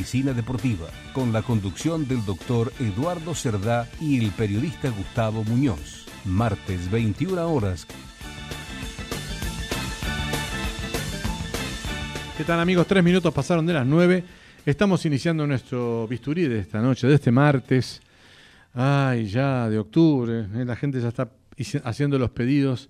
Medicina Deportiva, con la conducción del doctor Eduardo Cerdá y el periodista Gustavo Muñoz. Martes 21 horas. ¿Qué tal amigos? Tres minutos pasaron de las nueve. Estamos iniciando nuestro bisturí de esta noche, de este martes. Ay, ya de octubre. ¿eh? La gente ya está haciendo los pedidos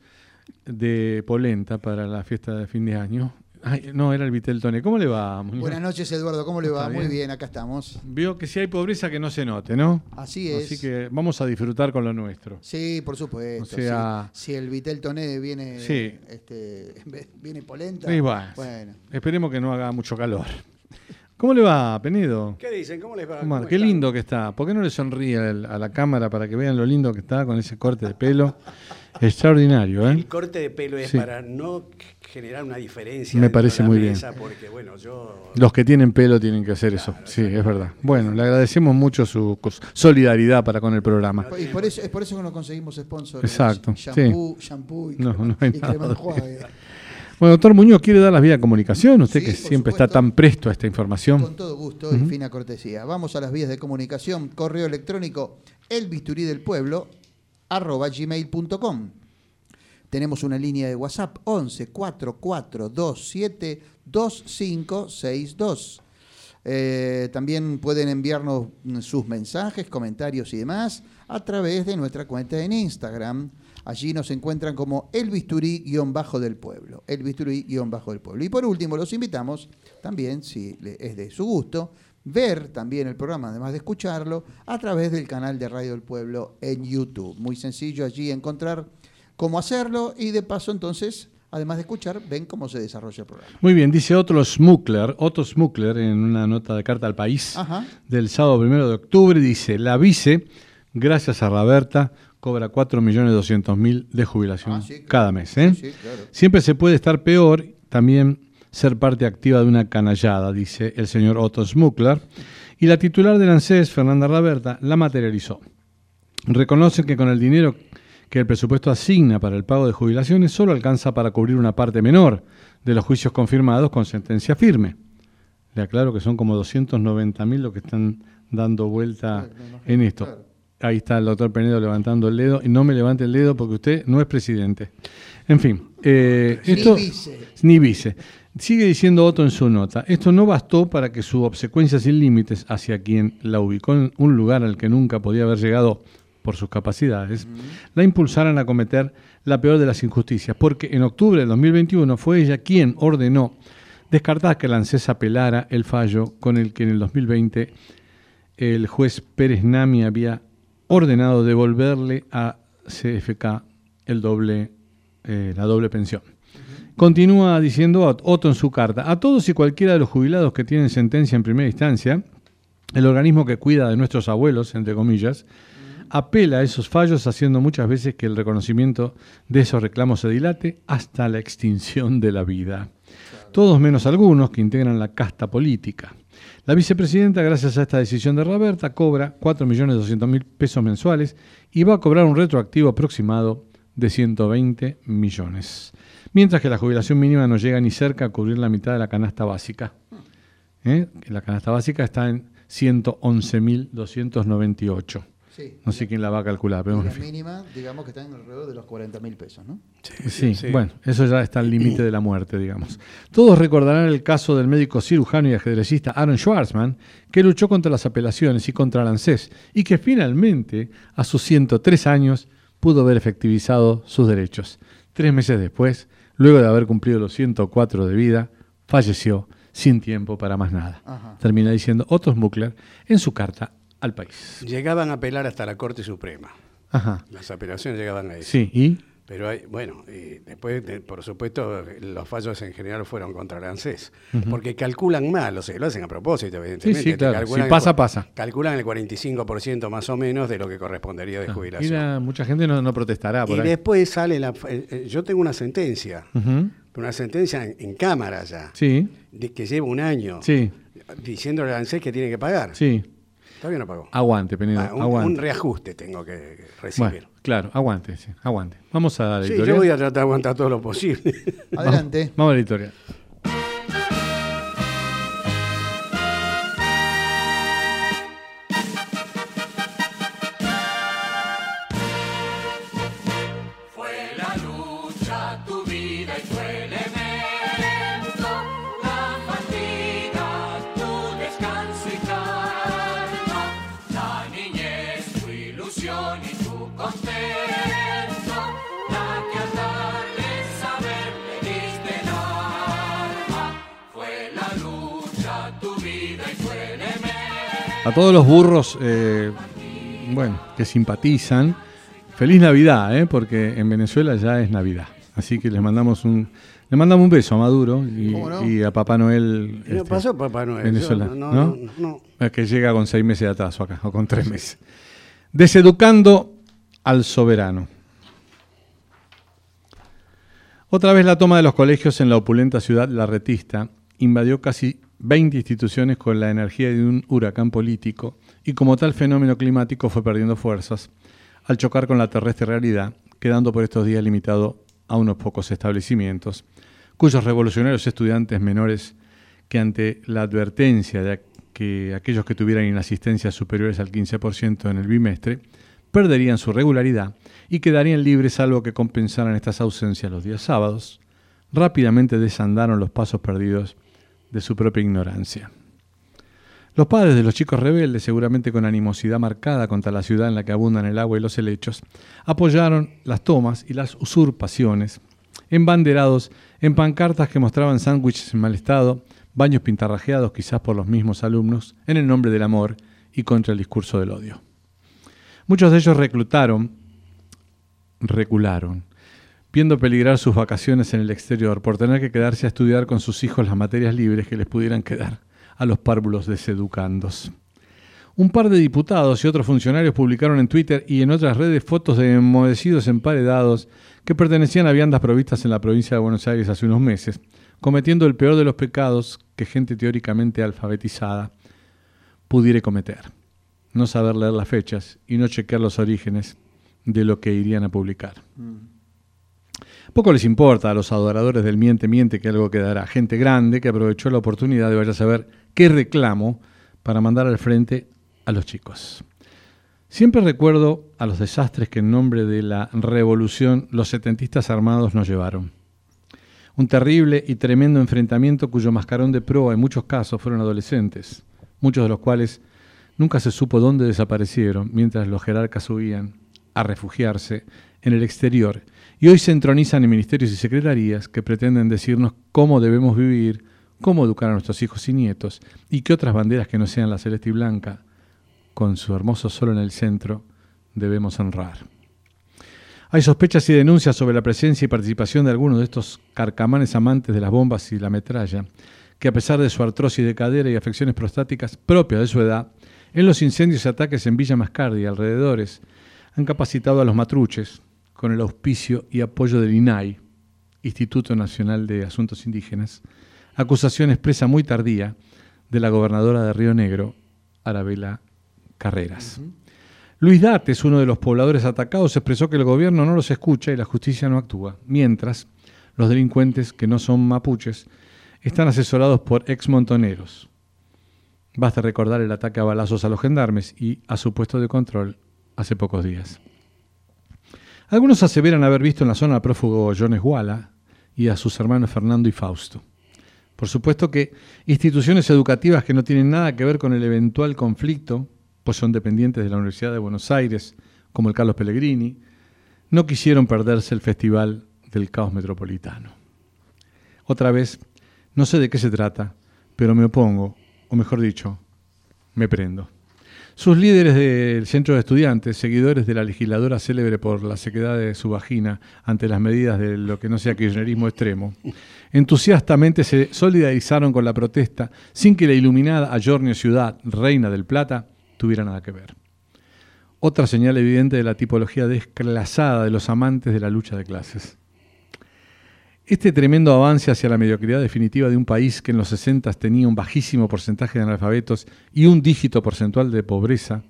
de polenta para la fiesta de fin de año. Ay, no, era el Viteltone. ¿Cómo le va? Buenas noches, Eduardo. ¿Cómo le va? Muy bien, acá estamos. Veo que si hay pobreza que no se note, ¿no? Así es. Así que vamos a disfrutar con lo nuestro. Sí, por supuesto. O sea, si, el Viteltone viene, este, viene polenta. Sí, bueno, Esperemos que no haga mucho calor. ¿Cómo le va, Penido? ¿Qué dicen? ¿Cómo les va? qué lindo que está. ¿Por qué no le sonríe a la cámara para que vean lo lindo que está con ese corte de pelo? Extraordinario, ¿eh? El corte de pelo es para no generar una diferencia. Me parece muy bien. Porque, bueno, yo... Los que tienen pelo tienen que hacer eso. Sí, es verdad. Bueno, le agradecemos mucho su solidaridad para con el programa. Y por eso, es por eso que nos conseguimos sponsors. Exacto. Shampoo, shampoo y, no, no hay nada bueno, doctor Muñoz, ¿quiere dar las vías de comunicación? Usted que siempre está tan presto a esta información. Con todo gusto y fina cortesía. Vamos a las vías de comunicación. Correo electrónico elbisturídelpueblo arroba gmail.com. Tenemos una línea de WhatsApp 11 4427 2562. también pueden enviarnos sus mensajes, comentarios y demás a través de nuestra cuenta en Instagram, Allí nos encuentran como el bisturí-del pueblo. El bisturí-del pueblo. Y por último, los invitamos también, si es de su gusto, ver también el programa, además de escucharlo, a través del canal de Radio del Pueblo en YouTube. Muy sencillo allí encontrar cómo hacerlo y de paso entonces además de escuchar, ven cómo se desarrolla el programa. Muy bien, dice Otto Smukler, Otto Smukler en una nota de carta al país del sábado primero de octubre, dice, la vice, gracias a Roberta, cobra 4.200.000 de jubilación ah, cada mes. ¿eh? Siempre se puede estar peor, también ser parte activa de una canallada, dice el señor Otto Smukler. Y la titular del ANSES, Fernanda Raberta, la materializó. Reconoce que con el dinero que el presupuesto asigna para el pago de jubilaciones solo alcanza para cubrir una parte menor de los juicios confirmados con sentencia firme. Le aclaro que son como 290.000 los que están dando vuelta en esto. Ahí está el doctor Penedo levantando el dedo. Y no me levante el dedo porque usted no es presidente. En fin. Eh, esto, ni vice. Ni vice. Sigue diciendo Otto en su nota. Esto no bastó para que su obsecuencia sin límites hacia quien la ubicó en un lugar al que nunca podía haber llegado por sus capacidades, la impulsaran a cometer la peor de las injusticias, porque en octubre de 2021 fue ella quien ordenó descartar que la ANSES apelara el fallo con el que en el 2020 el juez Pérez Nami había ordenado devolverle a CFK el doble, eh, la doble pensión. Continúa diciendo Otto en su carta, a todos y cualquiera de los jubilados que tienen sentencia en primera instancia, el organismo que cuida de nuestros abuelos, entre comillas, apela a esos fallos haciendo muchas veces que el reconocimiento de esos reclamos se dilate hasta la extinción de la vida. Todos menos algunos que integran la casta política. La vicepresidenta, gracias a esta decisión de Roberta, cobra 4.200.000 pesos mensuales y va a cobrar un retroactivo aproximado de 120 millones. Mientras que la jubilación mínima no llega ni cerca a cubrir la mitad de la canasta básica. ¿Eh? La canasta básica está en 111.298 no sé quién la va a calcular. Pero la mínima, digamos que está en alrededor de los 40 mil pesos, ¿no? Sí, bueno, eso ya está al límite de la muerte, digamos. Todos recordarán el caso del médico cirujano y ajedrecista Aaron Schwarzman, que luchó contra las apelaciones y contra el ANSES, y que finalmente, a sus 103 años, pudo ver efectivizado sus derechos. Tres meses después, luego de haber cumplido los 104 de vida, falleció sin tiempo para más nada. Termina diciendo Otto Smuckler en su carta al país. Llegaban a apelar hasta la Corte Suprema. Ajá. Las apelaciones llegaban a eso. Sí, ¿y? Pero hay, bueno, después, por supuesto, los fallos en general fueron contra el ANSES, porque calculan mal, o sea, lo hacen a propósito, evidentemente. Sí, sí, claro. Si pasa, pasa. Calculan el 45% más o menos de lo que correspondería de jubilación. mucha gente no, protestará por Y después sale la... Eh, eh, yo tengo una sentencia, una sentencia en, cámara ya, sí. de que lleva un año, sí. diciéndole al ANSES que tiene que pagar. Sí. Todavía no pagó. Aguante, Penido. Ah, un, reajuste tengo que recibir. Bueno, claro, aguante, sí, aguante. Vamos a la Sí, yo voy a tratar de aguantar todo lo posible. Adelante. Vamos, a la editorial. A todos los burros, eh, bueno, que simpatizan, feliz Navidad, ¿eh? porque en Venezuela ya es Navidad. Así que les mandamos un, le mandamos un beso a Maduro y, ¿Cómo no? a Papá Noel. ¿Qué este, pasó, Papá Noel? Venezuela, Yo ¿no? no, no. Es que llega con seis meses de atraso acá, o con tres meses. Deseducando al soberano. Otra vez la toma de los colegios en la opulenta ciudad larretista invadió casi 20 instituciones con la energía de un huracán político y como tal fenómeno climático fue perdiendo fuerzas al chocar con la terrestre realidad, quedando por estos días limitado a unos pocos establecimientos, cuyos revolucionarios estudiantes menores que ante la advertencia de que aquellos que tuvieran inasistencias superiores al 15% en el bimestre perderían su regularidad y quedarían libres salvo que compensaran estas ausencias los días sábados, rápidamente desandaron los pasos perdidos de su propia ignorancia. Los padres de los chicos rebeldes, seguramente con animosidad marcada contra la ciudad en la que abundan el agua y los helechos, apoyaron las tomas y las usurpaciones, embanderados en pancartas que mostraban sándwiches en mal estado, baños pintarrajeados quizás por los mismos alumnos, en el nombre del amor y contra el discurso del odio. Muchos de ellos reclutaron, recularon, viendo peligrar sus vacaciones en el exterior por tener que quedarse a estudiar con sus hijos las materias libres que les pudieran quedar a los párvulos deseducandos. Un par de diputados y otros funcionarios publicaron en Twitter y en otras redes fotos de enmohecidos emparedados que pertenecían a viandas provistas en la provincia de Buenos Aires hace unos meses, cometiendo el peor de los pecados que gente teóricamente alfabetizada pudiera cometer. No saber leer las fechas y no chequear los orígenes de lo que irían a publicar. Poco les importa a los adoradores del miente miente que algo quedará. Gente grande que aprovechó la oportunidad de vaya a saber qué reclamo para mandar al frente a los chicos. Siempre recuerdo a los desastres que en nombre de la revolución los setentistas armados nos llevaron. Un terrible y tremendo enfrentamiento cuyo mascarón de proa en muchos casos fueron adolescentes, muchos de los cuales nunca se supo dónde desaparecieron mientras los jerarcas huían a refugiarse en el exterior y hoy se entronizan en ministerios y secretarías que pretenden decirnos cómo debemos vivir, cómo educar a nuestros hijos y nietos y qué otras banderas que no sean la celeste y blanca, con su hermoso sol en el centro, debemos honrar. Hay sospechas y denuncias sobre la presencia y participación de algunos de estos carcamanes amantes de las bombas y la metralla, que a pesar de su artrosis de cadera y afecciones prostáticas propias de su edad, en los incendios y ataques en Villa Mascardi y alrededores, han capacitado a los matruches, con el auspicio y apoyo del INAI, Instituto Nacional de Asuntos Indígenas, acusación expresa muy tardía de la gobernadora de Río Negro, Arabela Carreras. Luis Dates, uno de los pobladores atacados, expresó que el gobierno no los escucha y la justicia no actúa, mientras los delincuentes, que no son mapuches, están asesorados por exmontoneros. Basta recordar el ataque a balazos a los gendarmes y a su puesto de control hace pocos días. Algunos aseveran haber visto en la zona al prófugo John Esguala y a sus hermanos Fernando y Fausto. Por supuesto que instituciones educativas que no tienen nada que ver con el eventual conflicto, pues son dependientes de la Universidad de Buenos Aires, como el Carlos Pellegrini, no quisieron perderse el Festival del Caos Metropolitano. Otra vez, no sé de qué se trata, pero me opongo, o mejor dicho, me prendo. Sus líderes del centro de estudiantes, seguidores de la legisladora célebre por la sequedad de su vagina ante las medidas de lo que no sea kirchnerismo extremo, entusiastamente se solidarizaron con la protesta sin que la iluminada Ayornio Ciudad, reina del Plata, tuviera nada que ver. Otra señal evidente de la tipología desclasada de los amantes de la lucha de clases. Este tremendo avance hacia la mediocridad definitiva de un país que en los 60 tenía un bajísimo porcentaje de analfabetos y un dígito porcentual de pobreza,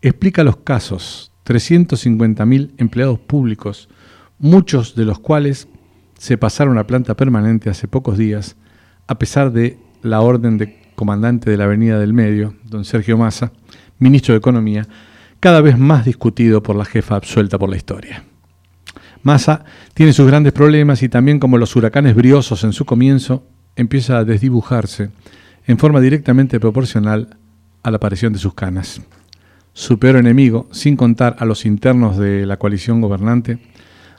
explica los casos, 350.000 empleados públicos, muchos de los cuales se pasaron a planta permanente hace pocos días, a pesar de la orden de comandante de la Avenida del Medio, don Sergio Massa, ministro de Economía, cada vez más discutido por la jefa absuelta por la historia. Massa tiene sus grandes problemas y también como los huracanes briosos en su comienzo, empieza a desdibujarse en forma directamente proporcional a la aparición de sus canas. Su peor enemigo, sin contar a los internos de la coalición gobernante,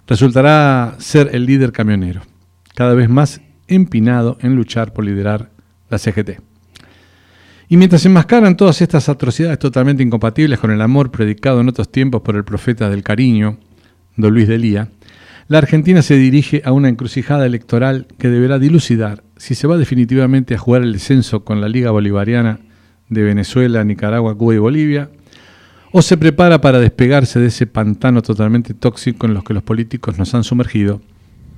resultará ser el líder camionero, cada vez más empinado en luchar por liderar la CGT. Y mientras se enmascaran todas estas atrocidades totalmente incompatibles con el amor predicado en otros tiempos por el profeta del cariño, don Luis de Lía, la Argentina se dirige a una encrucijada electoral que deberá dilucidar si se va definitivamente a jugar el descenso con la Liga Bolivariana de Venezuela, Nicaragua, Cuba y Bolivia, o se prepara para despegarse de ese pantano totalmente tóxico en los que los políticos nos han sumergido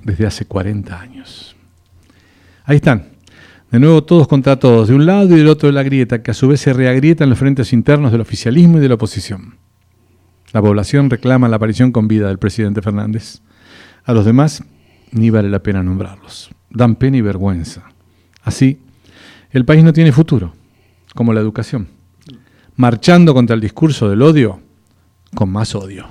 desde hace 40 años. Ahí están, de nuevo todos contra todos, de un lado y del otro de la grieta, que a su vez se reagrieta en los frentes internos del oficialismo y de la oposición. La población reclama la aparición con vida del presidente Fernández. A los demás ni vale la pena nombrarlos. Dan pena y vergüenza. Así, el país no tiene futuro, como la educación. Marchando contra el discurso del odio, con más odio.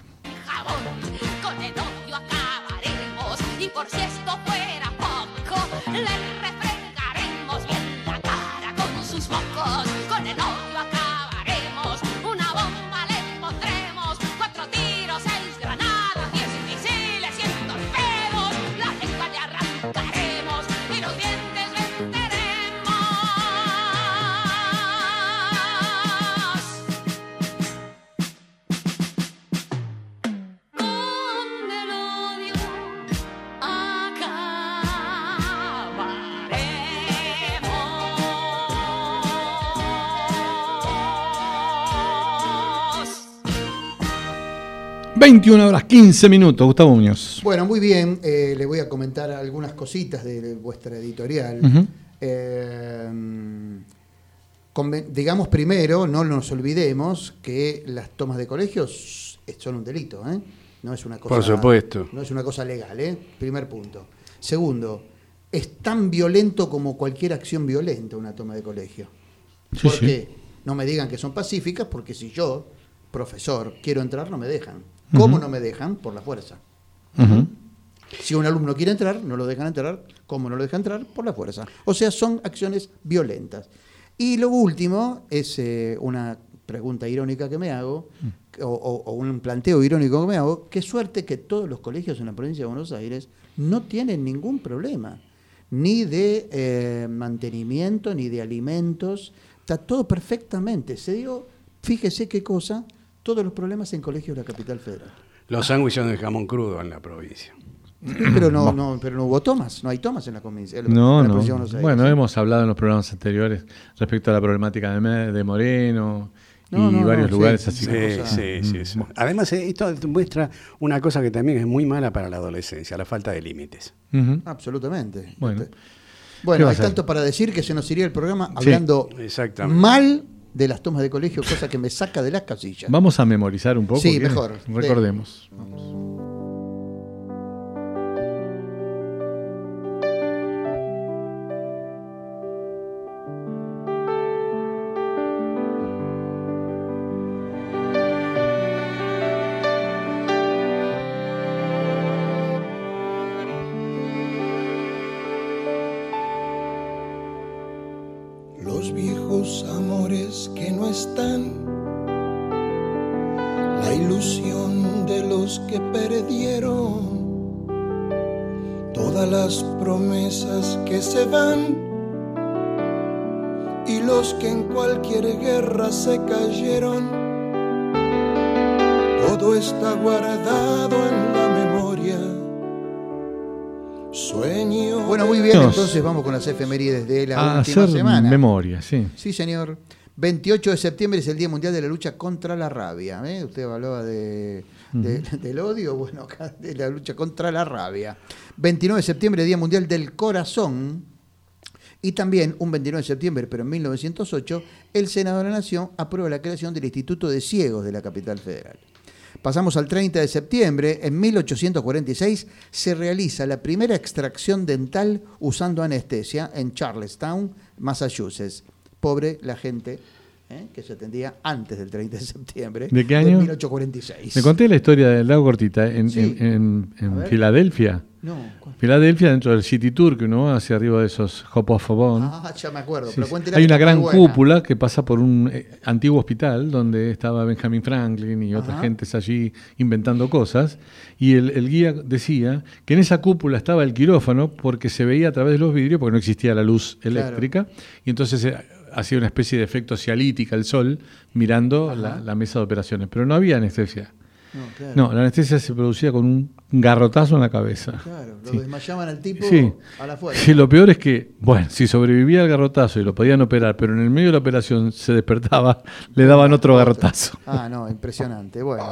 Horas 15 minutos, Gustavo Muñoz. Bueno, muy bien. Eh, le voy a comentar algunas cositas de, vuestra editorial. Eh, digamos primero, no nos olvidemos que las tomas de colegios son un delito, ¿eh? No es una cosa. Por supuesto. No es una cosa legal, ¿eh? Primer punto. Segundo, es tan violento como cualquier acción violenta una toma de colegio. ¿Por qué? No me digan que son pacíficas, porque si yo, profesor, quiero entrar, no me dejan. ¿Cómo no me dejan? Por la fuerza. Si un alumno quiere entrar, no lo dejan entrar. ¿Cómo no lo dejan entrar? Por la fuerza. O sea, son acciones violentas. Y lo último es eh, una pregunta irónica que me hago, mm. o, un planteo irónico que me hago, qué suerte que todos los colegios en la provincia de Buenos Aires no tienen ningún problema, ni de eh, mantenimiento, ni de alimentos, está todo perfectamente. Se dio, fíjese qué cosa, todos los problemas en colegios de la capital federal. Los sándwiches de jamón crudo en la provincia. Pero no, no, pero no hubo tomas, no hay tomas en la provincia. No, no. Bueno, hemos hablado en los programas anteriores respecto a la problemática de, de Moreno y varios lugares así. Sí, sí, sí, Además, eh, esto muestra una cosa que también es muy mala para la adolescencia, la falta de límites. Absolutamente. Bueno, este, bueno hay tanto para decir que se nos iría el programa hablando mal de las tomas de colegio, cosa que me saca de las casillas. Vamos a memorizar un poco. Sí, mejor. Recordemos. se todo está guardado en la memoria. Sueño. Bueno, muy bien, entonces vamos con las efemérides de la última semana. memoria, sí. Sí, señor. 28 de septiembre es el Día Mundial de la Lucha contra la Rabia. ¿eh? Usted hablaba de, del odio, bueno, acá de la lucha contra la rabia. 29 de septiembre, Día Mundial del Corazón. Y también, un 29 de septiembre, pero en 1908, el Senado de la Nación aprueba la creación del Instituto de Ciegos de la capital federal. Pasamos al 30 de septiembre, en 1846 se realiza la primera extracción dental usando anestesia en Charlestown, Massachusetts. Pobre la gente ¿eh? que se atendía antes del 30 de septiembre de, qué año? 1846. Me conté la historia del lago cortita en, en Filadelfia. No. Filadelfia, dentro del City Tour, que uno va hacia arriba de esos Hop of Ah, ya me acuerdo. Hay una gran cúpula que pasa por un eh, antiguo hospital donde estaba Benjamin Franklin y otras gentes allí inventando cosas. Y el, guía decía que en esa cúpula estaba el quirófano porque se veía a través de los vidrios, porque no existía la luz eléctrica. Y entonces eh, hacía una especie de efecto cialítica el sol mirando la, la mesa de operaciones, pero no había anestesia. No, claro. No, la anestesia se producía con un garrotazo en la cabeza. Claro, lo Sí. desmayaban al tipo Sí. a la fuerza. Sí, lo peor es que, bueno, si sobrevivía al garrotazo y lo podían operar, pero en el medio de la operación se despertaba, le daban otro garrotazo. Ah, no, impresionante. Bueno.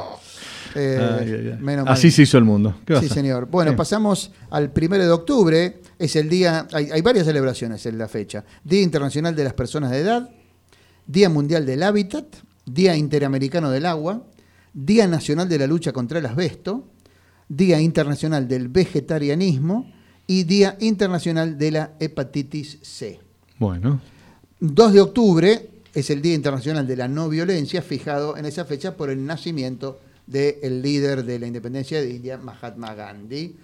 Eh, Ay, ay, ay. menos mal. Así se hizo el mundo. ¿Qué vas Sí, señor. Bueno, Sí. pasamos al primero de octubre. Es el día. Hay, hay varias celebraciones en la fecha: Día Internacional de las Personas de Edad, Día Mundial del Hábitat, Día Interamericano del Agua, Día Nacional de la Lucha contra el Asbesto, Día Internacional del Vegetarianismo y Día Internacional de la Hepatitis C. Bueno, 2 de octubre es el Día Internacional de la No Violencia, fijado en esa fecha por el nacimiento del líder de la independencia de India, Mahatma Gandhi.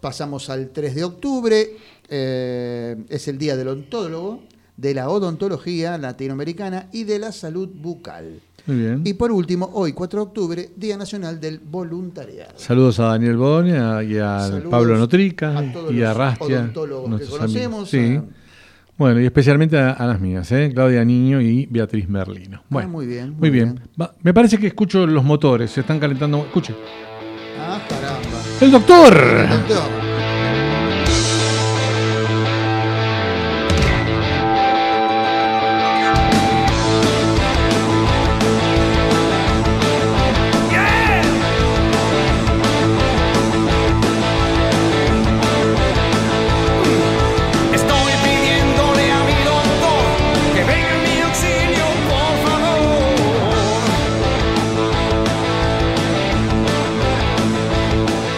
Pasamos al 3 de octubre, eh, es el Día del Ontólogo, de la odontología latinoamericana y de la salud bucal. Muy bien. Y por último, hoy 4 de octubre, Día Nacional del Voluntariado. Saludos a Daniel Boni a- y a Saludos Pablo Notrica a todos y a los Rastia. odontólogos que conocemos, amigos. Sí. a- Bueno, y especialmente a, a las mías, ¿eh? Claudia Niño y Beatriz Merlino. Bueno, Ah, muy bien, Muy muy bien. bien. Va- me parece que escucho los motores, se están calentando. Escuche. Ah, caramba. ¡El doctor! Doctor.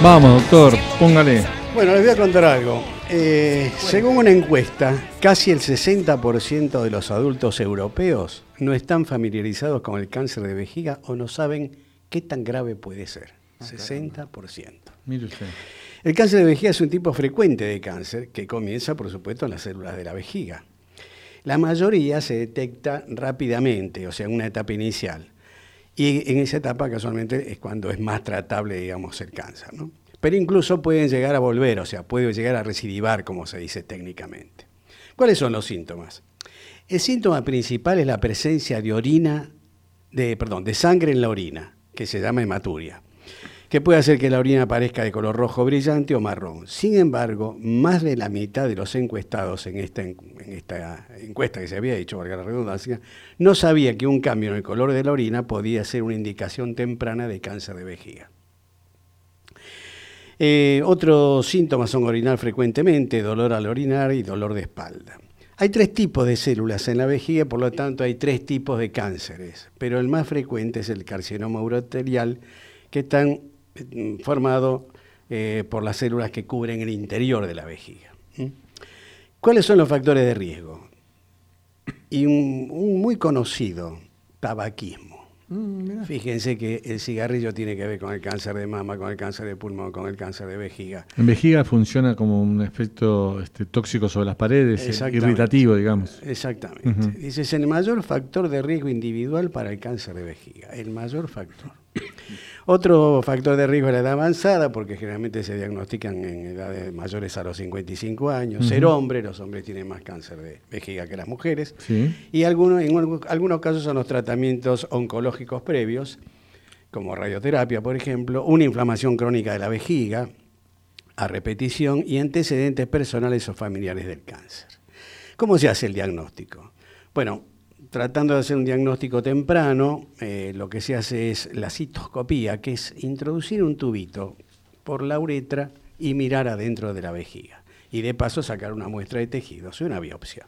Vamos, doctor, póngale. Bueno, les voy a contar algo. Eh, según una encuesta, casi el 60% de los adultos europeos no están familiarizados con el cáncer de vejiga o no saben qué tan grave puede ser. 60%. Mire usted. El cáncer de vejiga es un tipo frecuente de cáncer que comienza, por supuesto, en las células de la vejiga. La mayoría se detecta rápidamente, o sea, en una etapa inicial. Y en esa etapa casualmente es cuando es más tratable, digamos, el cáncer. ¿no? Pero incluso pueden llegar a volver, o sea, puede llegar a recidivar, como se dice técnicamente. ¿Cuáles son los síntomas? El síntoma principal es la presencia de orina, de, perdón, de sangre en la orina, que se llama hematuria que puede hacer que la orina aparezca de color rojo brillante o marrón. Sin embargo, más de la mitad de los encuestados en esta, en esta encuesta que se había hecho, valga la redundancia, no sabía que un cambio en el color de la orina podía ser una indicación temprana de cáncer de vejiga. Eh, otros síntomas son orinar frecuentemente, dolor al orinar y dolor de espalda. Hay tres tipos de células en la vejiga, por lo tanto hay tres tipos de cánceres, pero el más frecuente es el carcinoma uroterial, que están formado eh, por las células que cubren el interior de la vejiga. ¿Cuáles son los factores de riesgo? Y un, un muy conocido, tabaquismo. Mm. Fíjense que el cigarrillo tiene que ver con el cáncer de mama, con el cáncer de pulmón, con el cáncer de vejiga. En vejiga funciona como un efecto este, tóxico sobre las paredes, eh, irritativo, digamos. Exactamente. Dice, es el mayor factor de riesgo individual para el cáncer de vejiga, el mayor factor. Otro factor de riesgo es la edad avanzada, porque generalmente se diagnostican en edades mayores a los 55 años. Ser hombre, los hombres tienen más cáncer de vejiga que las mujeres. Sí. Y algunos, en algu- algunos casos son los tratamientos oncológicos previos, como radioterapia, por ejemplo, una inflamación crónica de la vejiga a repetición y antecedentes personales o familiares del cáncer. ¿Cómo se hace el diagnóstico? Bueno, tratando de hacer un diagnóstico temprano, eh, lo que se hace es la citoscopía, que es introducir un tubito por la uretra y mirar adentro de la vejiga. Y de paso sacar una muestra de tejidos y una biopsia.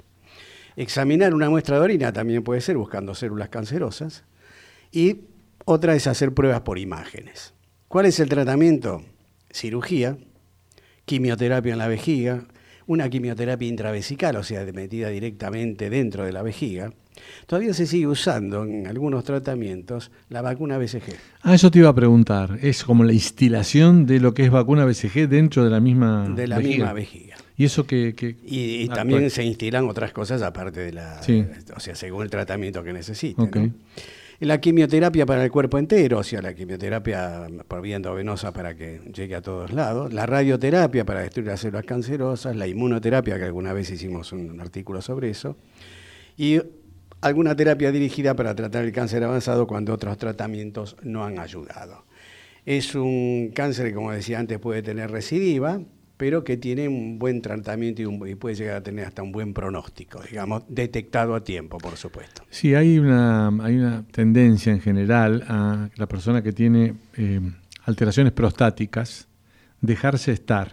Examinar una muestra de orina también puede ser buscando células cancerosas. Y otra es hacer pruebas por imágenes. ¿Cuál es el tratamiento? Cirugía, quimioterapia en la vejiga, una quimioterapia intravesical, o sea, metida directamente dentro de la vejiga. Todavía se sigue usando en algunos tratamientos la vacuna BCG. Ah, eso te iba a preguntar. Es como la instilación de lo que es vacuna BCG dentro de la misma De la vejiga. misma vejiga. Y eso que... que- Y, también se instilan otras cosas aparte de la, Sí. o sea, según el tratamiento que necesite. Ok. ¿no? La quimioterapia para el cuerpo entero, o sea, la quimioterapia por vía endovenosa para que llegue a todos lados, la radioterapia para destruir las células cancerosas, la inmunoterapia, que alguna vez hicimos un artículo sobre eso, y alguna terapia dirigida para tratar el cáncer avanzado cuando otros tratamientos no han ayudado. Es un cáncer que, como decía antes, puede tener recidiva, pero que tiene un buen tratamiento y, un- y puede llegar a tener hasta un buen pronóstico, digamos, detectado a tiempo, por supuesto. Sí, hay una, hay una tendencia en general a la persona que tiene eh, alteraciones prostáticas dejarse estar.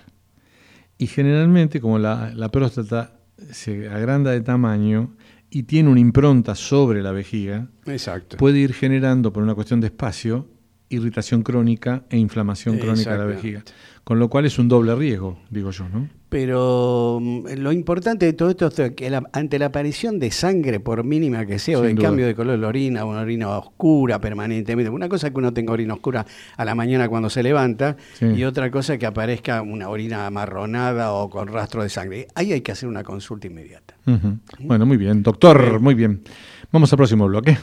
Y generalmente, como la, la próstata se agranda de tamaño y tiene una impronta sobre la vejiga, Exacto. puede ir generando, por una cuestión de espacio, irritación crónica e inflamación crónica de la vejiga. Con lo cual es un doble riesgo, digo yo, ¿no? Pero mm, lo importante de todo esto es que la- ante la aparición de sangre, por mínima que sea, o de duda. cambio de color de la orina, una orina oscura permanentemente, una cosa es que uno tenga orina oscura a la mañana cuando se levanta, Sí. y otra cosa es que aparezca una orina amarronada o con rastro de sangre. Ahí hay que hacer una consulta inmediata. Ujú. Bueno, muy bien, doctor, muy bien. Vamos al próximo bloque.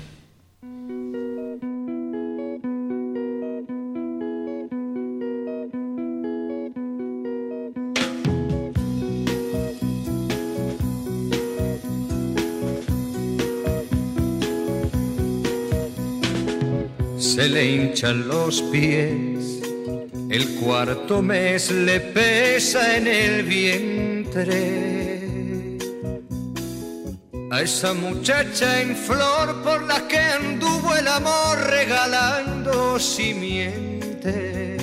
Hinchan los pies, el cuarto mes le pesa en el vientre. A esa muchacha en flor por la que anduvo el amor regalando simiente.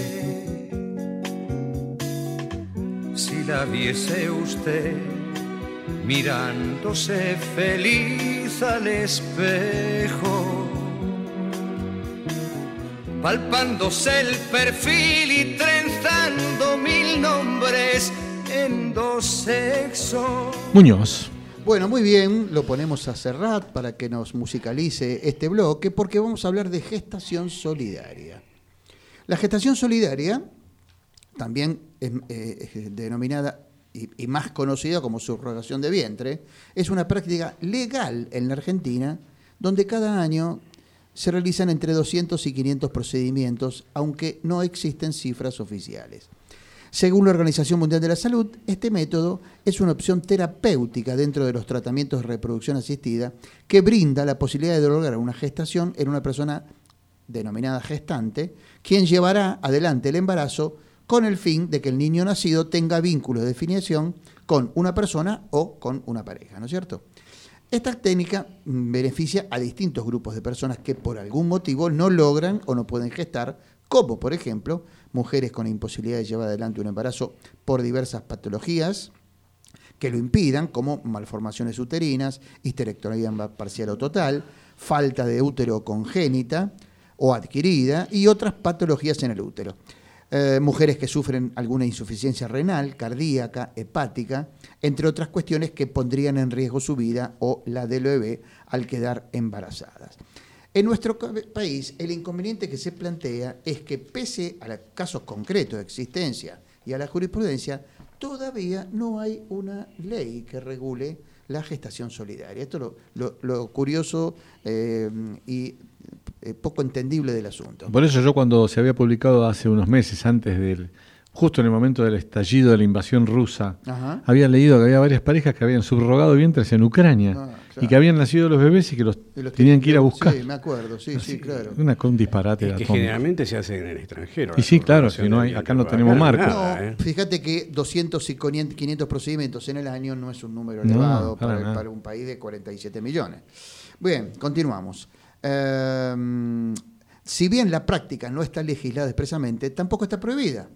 Si la viese usted mirándose feliz al espejo palpándose el perfil y trenzando mil nombres en dos sexos. Muñoz. Bueno, muy bien, lo ponemos a Serrat para que nos musicalice este bloque porque vamos a hablar de gestación solidaria. La gestación solidaria, también es, eh, es denominada y, y más conocida como subrogación de vientre, es una práctica legal en la Argentina donde cada año se realizan entre 200 y 500 procedimientos, aunque no existen cifras oficiales. Según la Organización Mundial de la Salud, este método es una opción terapéutica dentro de los tratamientos de reproducción asistida que brinda la posibilidad de lograr una gestación en una persona denominada gestante, quien llevará adelante el embarazo con el fin de que el niño nacido tenga vínculos de definición con una persona o con una pareja, ¿no es cierto? Esta técnica beneficia a distintos grupos de personas que por algún motivo no logran o no pueden gestar, como por ejemplo mujeres con imposibilidad de llevar adelante un embarazo por diversas patologías que lo impidan, como malformaciones uterinas, histerectomía parcial o total, falta de útero congénita o adquirida y otras patologías en el útero. Eh, mujeres que sufren alguna insuficiencia renal, cardíaca, hepática, entre otras cuestiones que pondrían en riesgo su vida o la del bebé al quedar embarazadas. En nuestro país, el inconveniente que se plantea es que pese a los casos concretos de existencia y a la jurisprudencia, todavía no hay una ley que regule la gestación solidaria. Esto es lo curioso eh, y eh, poco entendible del asunto. Por eso yo cuando se había publicado hace unos meses, antes del, justo en el momento del estallido de la invasión rusa, Ajá. había leído que había varias parejas que habían subrogado vientres en Ucrania Ah, y que habían nacido los bebés y que los Y los tenían que ir a buscar. Sí, me acuerdo, sí, sí, claro. Una, un disparate Es que atómico. generalmente se hace en el extranjero. Y sí, claro, si no hay- acá no tenemos marco. nada, No, ¿eh? fíjate que 200 y 500 procedimientos en el año no es un número No, elevado para para un país de 47 millones. Bien, continuamos. Eh, si bien la práctica no está legislada expresamente, tampoco está prohibida.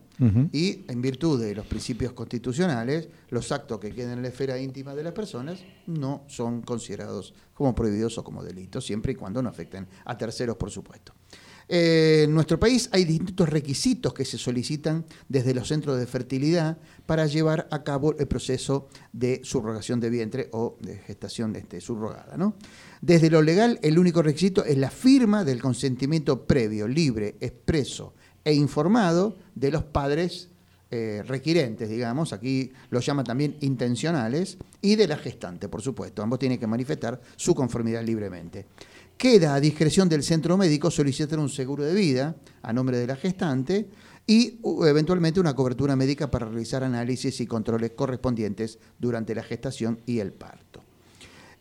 Y en virtud de los principios constitucionales, los actos que queden en la esfera íntima de las personas no son considerados como prohibidos o como delitos, siempre y cuando no afecten a terceros, por supuesto. Eh, en nuestro país hay distintos requisitos que se solicitan desde los centros de fertilidad para llevar a cabo el proceso de subrogación de vientre o de gestación este, subrogada. Desde lo legal, el único requisito es la firma del consentimiento previo, libre, expreso e informado de los padres eh, requirentes, digamos, aquí lo llama también intencionales, y de la gestante, por supuesto. Ambos tienen que manifestar su conformidad libremente. Queda a discreción del centro médico solicitar un seguro de vida a nombre de la gestante y eventualmente una cobertura médica para realizar análisis y controles correspondientes durante la gestación y el parto.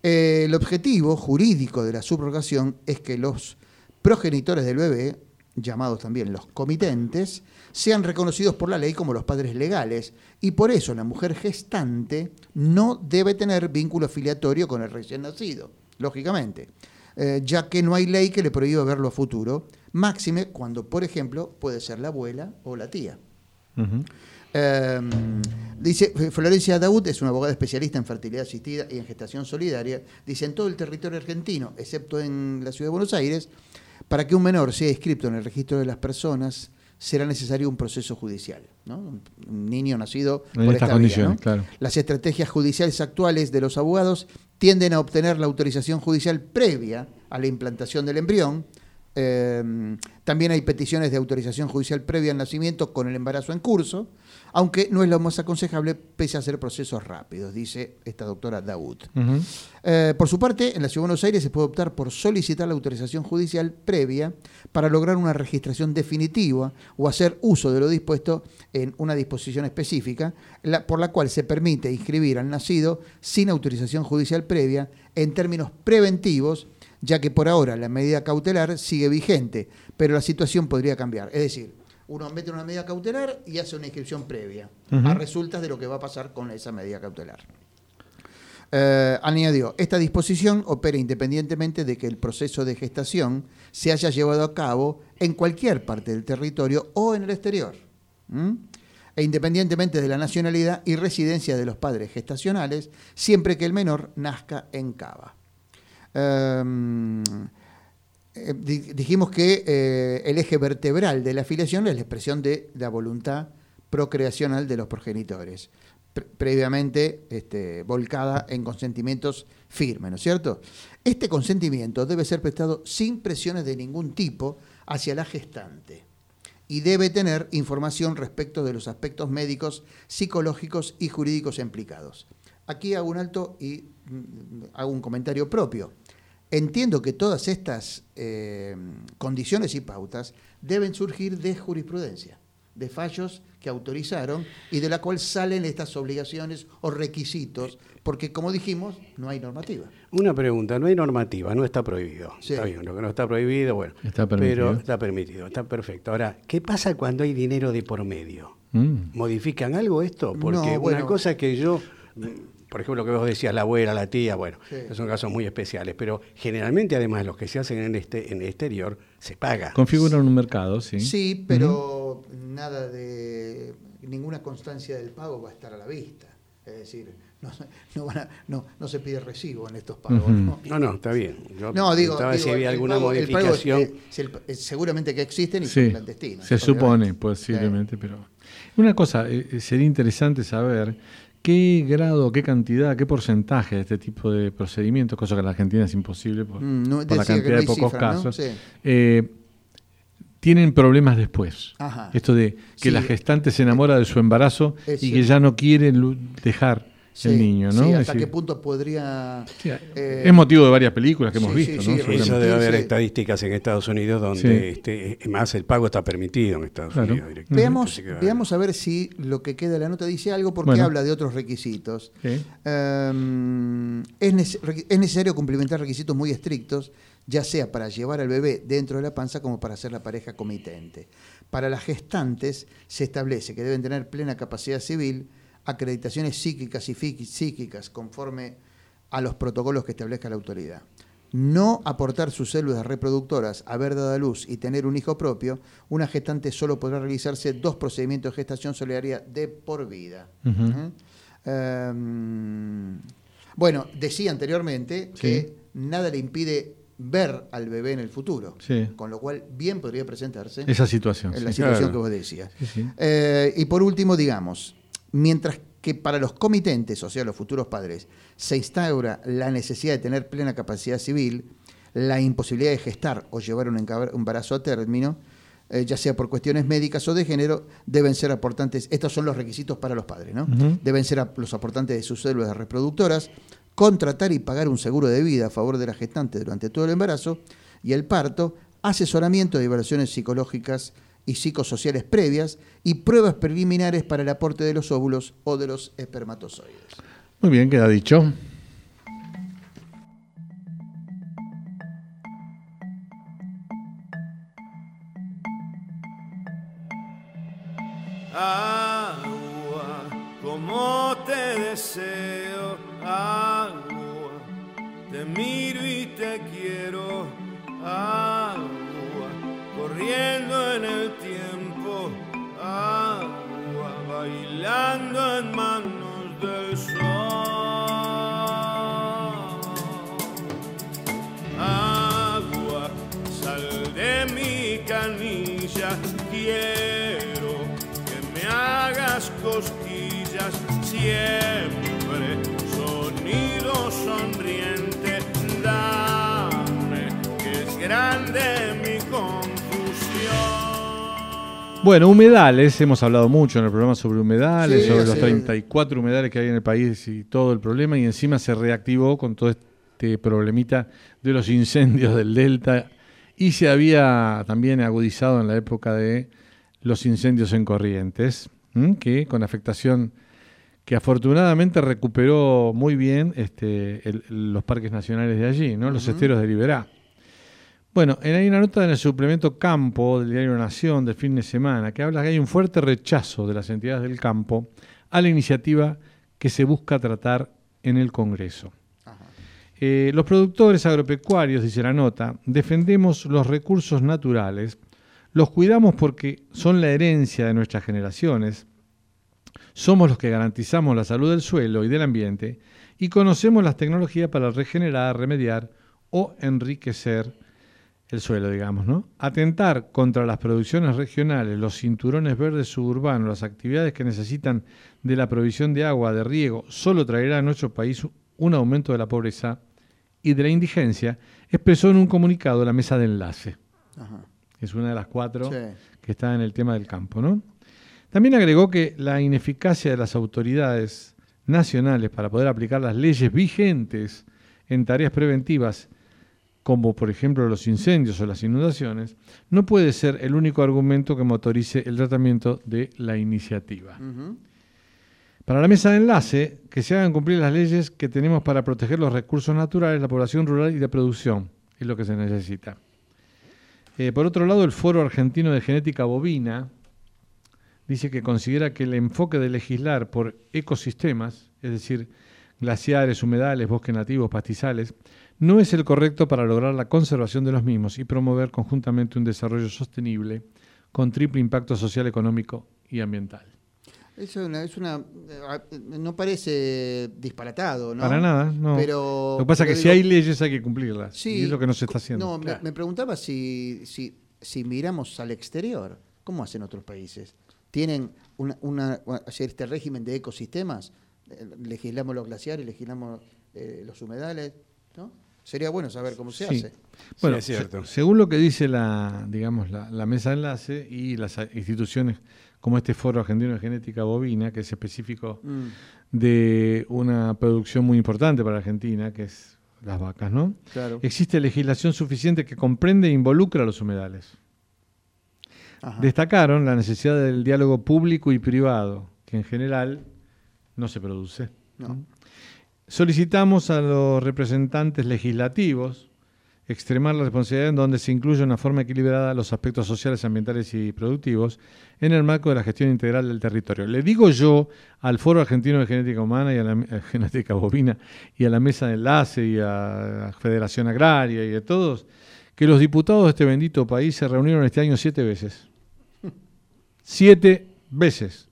Eh, el objetivo jurídico de la subrogación es que los progenitores del bebé, llamados también los comitentes, sean reconocidos por la ley como los padres legales y por eso la mujer gestante no debe tener vínculo filiatorio con el recién nacido, lógicamente, eh, ya que no hay ley que le prohíba verlo a futuro, máxime cuando, por ejemplo, puede ser la abuela o la tía. Eh, dice, Florencia Daud es una abogada especialista en fertilidad asistida y en gestación solidaria. Dice, en todo el territorio argentino, excepto en la ciudad de Buenos Aires, para que un menor sea inscrito en el registro de las personas, será necesario un proceso judicial. ¿no? Un- niño nacido En por estas esta vía, condiciones, ¿no? claro. Las estrategias judiciales actuales de los abogados tienden a obtener la autorización judicial previa a la implantación del embrión. Eh, también hay peticiones de autorización judicial previa al nacimiento con el embarazo en curso, aunque no es lo más aconsejable pese a ser procesos rápidos, dice esta doctora Daud. Ujú. Eh, por su parte, en la Ciudad de Buenos Aires se puede optar por solicitar la autorización judicial previa para lograr una registración definitiva o hacer uso de lo dispuesto en una disposición específica, la- por la cual se permite inscribir al nacido sin autorización judicial previa en términos preventivos, ya que por ahora la medida cautelar sigue vigente, pero la situación podría cambiar. Es decir, uno mete una medida cautelar y hace una inscripción previa, a resultas de lo que va a pasar con esa medida cautelar. Eh, añadió, esta disposición opera independientemente de que el proceso de gestación se haya llevado a cabo en cualquier parte del territorio o en el exterior, e independientemente de la nacionalidad y residencia de los padres gestacionales, siempre que el menor nazca en Cava. Em, eh, di- dijimos que eh, el eje vertebral de la afiliación es la expresión de la voluntad procreacional de los progenitores, pre- previamente este, volcada en consentimientos firmes, ¿no es cierto? Este consentimiento debe ser prestado sin presiones de ningún tipo hacia la gestante y debe tener información respecto de los aspectos médicos, psicológicos y jurídicos implicados. Aquí hago un alto y mm, hago un comentario propio. Entiendo que todas estas eh, condiciones y pautas deben surgir de jurisprudencia, de fallos que autorizaron y de la cual salen estas obligaciones o requisitos, porque como dijimos, no hay normativa. Una pregunta, no hay normativa, no está prohibido. Sí. Está bien, lo que no está prohibido, bueno. Está permitido. Pero está permitido, está perfecto. Ahora, ¿qué pasa cuando hay dinero de por medio? Mm. ¿Modifican algo esto? Porque No, bueno. una cosa es que yo, por ejemplo, lo que vos decías, la abuela, la tía, bueno, Sí. esos son casos muy especiales, pero generalmente además los que se hacen en este en el exterior se paga. Configuran un mercado, sí. Sí, pero nada de ninguna constancia del pago va a estar a la vista. Es decir, no, no, van a- no, no se pide recibo en estos pagos. ¿no? No, no, está bien. Yo No, digo, digo, si había alguna pago- es- modificación. es el- es seguramente que existen y Sí, son clandestinos. se obviamente. supone, posiblemente, pero... Una cosa, eh, eh, sería interesante saber qué grado, qué cantidad, qué porcentaje de este tipo de procedimientos, cosa que en la Argentina es imposible por, Mm, no, por la cantidad no de pocos casos, Sí. eh, tienen problemas después. Ajá. Esto de que Sí. la gestante se enamora de su embarazo Es y que ya no quiere dejar Sí, el niño, ¿no? sí, Es hasta decir, qué punto podría... sí, eh, es motivo de varias películas que hemos visto, sí, ¿no? Eso debe haber Sí. estadísticas en Estados Unidos donde, Sí. este, es más, el pago está permitido en Estados Claro. Unidos directamente. Veamos, veamos a ver si lo que queda de la nota dice algo porque Bueno. habla de otros requisitos. Sí. Em, es, nece- es necesario cumplimentar requisitos muy estrictos, ya sea para llevar al bebé dentro de la panza como para ser la pareja comitente. Para las gestantes se establece que deben tener plena capacidad civil, acreditaciones psíquicas y psíquicas conforme a los protocolos que establezca la autoridad. No aportar sus células reproductoras, haber dado a luz y tener un hijo propio, una gestante solo podrá realizarse dos procedimientos de gestación solidaria de por vida. Em, bueno, decía anteriormente que nada le impide ver al bebé en el futuro, Sí. con lo cual bien podría presentarse Esa situación. en sí. la situación claro. que vos decías. Sí. Eh, y por último, digamos, mientras que para los comitentes, o sea, los futuros padres, se instaura la necesidad de tener plena capacidad civil, la imposibilidad de gestar o llevar un embarazo a término, eh, ya sea por cuestiones médicas o de género, deben ser aportantes, estos son los requisitos para los padres, ¿no? Deben ser los aportantes de sus células reproductoras, contratar y pagar un seguro de vida a favor de la gestante durante todo el embarazo y el parto, asesoramiento de evaluaciones psicológicas y psicosociales previas y pruebas preliminares para el aporte de los óvulos o de los espermatozoides. Muy bien, queda dicho. Bueno, humedales, hemos hablado mucho en el programa sobre humedales, Sí, sobre los sí. 34 humedales que hay en el país y todo el problema, y encima se reactivó con todo este problemita de los incendios del Delta, y se había también agudizado en la época de los incendios en Corrientes, ¿m? que con afectación que afortunadamente recuperó muy bien este, el- los parques nacionales de allí, ¿no? los esteros de Liberá. Bueno, en- hay una nota en el suplemento Campo del diario Nación del fin de semana que habla que hay un fuerte rechazo de las entidades del campo a la iniciativa que se busca tratar en el Congreso. Eh, los productores agropecuarios, dice la nota, defendemos los recursos naturales, los cuidamos porque son la herencia de nuestras generaciones, somos los que garantizamos la salud del suelo y del ambiente y conocemos las tecnologías para regenerar, remediar o enriquecer el suelo, digamos, ¿no? Atentar contra las producciones regionales, los cinturones verdes suburbanos, las actividades que necesitan de la provisión de agua, de riego, solo traerá a nuestro país un aumento de la pobreza y de la indigencia, expresó en un comunicado la mesa de enlace. Ajá. Es una de las cuatro Sí. que está en el tema del campo, ¿no? También agregó que la ineficacia de las autoridades nacionales para poder aplicar las leyes vigentes en tareas preventivas, como por ejemplo los incendios o las inundaciones, no puede ser el único argumento que motorice el tratamiento de la iniciativa. Para la mesa de enlace, que se hagan cumplir las leyes que tenemos para proteger los recursos naturales, la población rural y de producción, es lo que se necesita. Eh, por otro lado, el Foro Argentino de Genética Bovina dice que considera que el enfoque de legislar por ecosistemas, es decir, glaciares, humedales, bosques nativos, pastizales, no es el correcto para lograr la conservación de los mismos y promover conjuntamente un desarrollo sostenible con triple impacto social, económico y ambiental. Es una, es una, eh, no parece disparatado, ¿no? Para nada, no. Pero, Lo que pasa es que si hay leyes hay que cumplirlas. sí, y es lo que no se está haciendo. No, me- Claro. me, preguntaba si, si, si miramos al exterior, ¿cómo hacen otros países? ¿Tienen una, una, hacer este régimen de ecosistemas? Eh, Legislamos los glaciares, legislamos eh, los humedales, ¿no? Sería bueno saber cómo se Sí. hace. Bueno, es cierto. se- según lo que dice la, digamos, la, la mesa de enlace y las instituciones como este Foro Argentino de Genética Bovina, que es específico Mm, de una producción muy importante para Argentina, que es las vacas, ¿no? claro. Existe legislación suficiente que comprende e involucra a los humedales. Ajá. Destacaron la necesidad del diálogo público y privado, que en general no se produce. No. Solicitamos a los representantes legislativos extremar la responsabilidad en donde se incluye de una forma equilibrada los aspectos sociales, ambientales y productivos en el marco de la gestión integral del territorio. Le digo yo al Foro Argentino de Genética Humana y a la eh, Genética Bovina y a la Mesa de Enlace y a la Federación Agraria y a todos que los diputados de este bendito país se reunieron este año siete veces. Siete veces.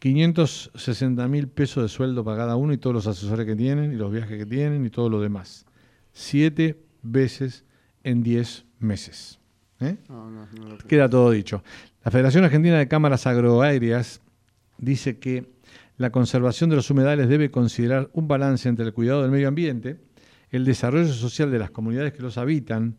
560 mil pesos de sueldo para cada uno y todos los asesores que tienen y los viajes que tienen y todo lo demás. Siete veces en diez meses. ¿eh? No, no, no lo- Queda todo dicho. La Federación Argentina de Cámaras Agroaéreas dice que la conservación de los humedales debe considerar un balance entre el cuidado del medio ambiente, el desarrollo social de las comunidades que los habitan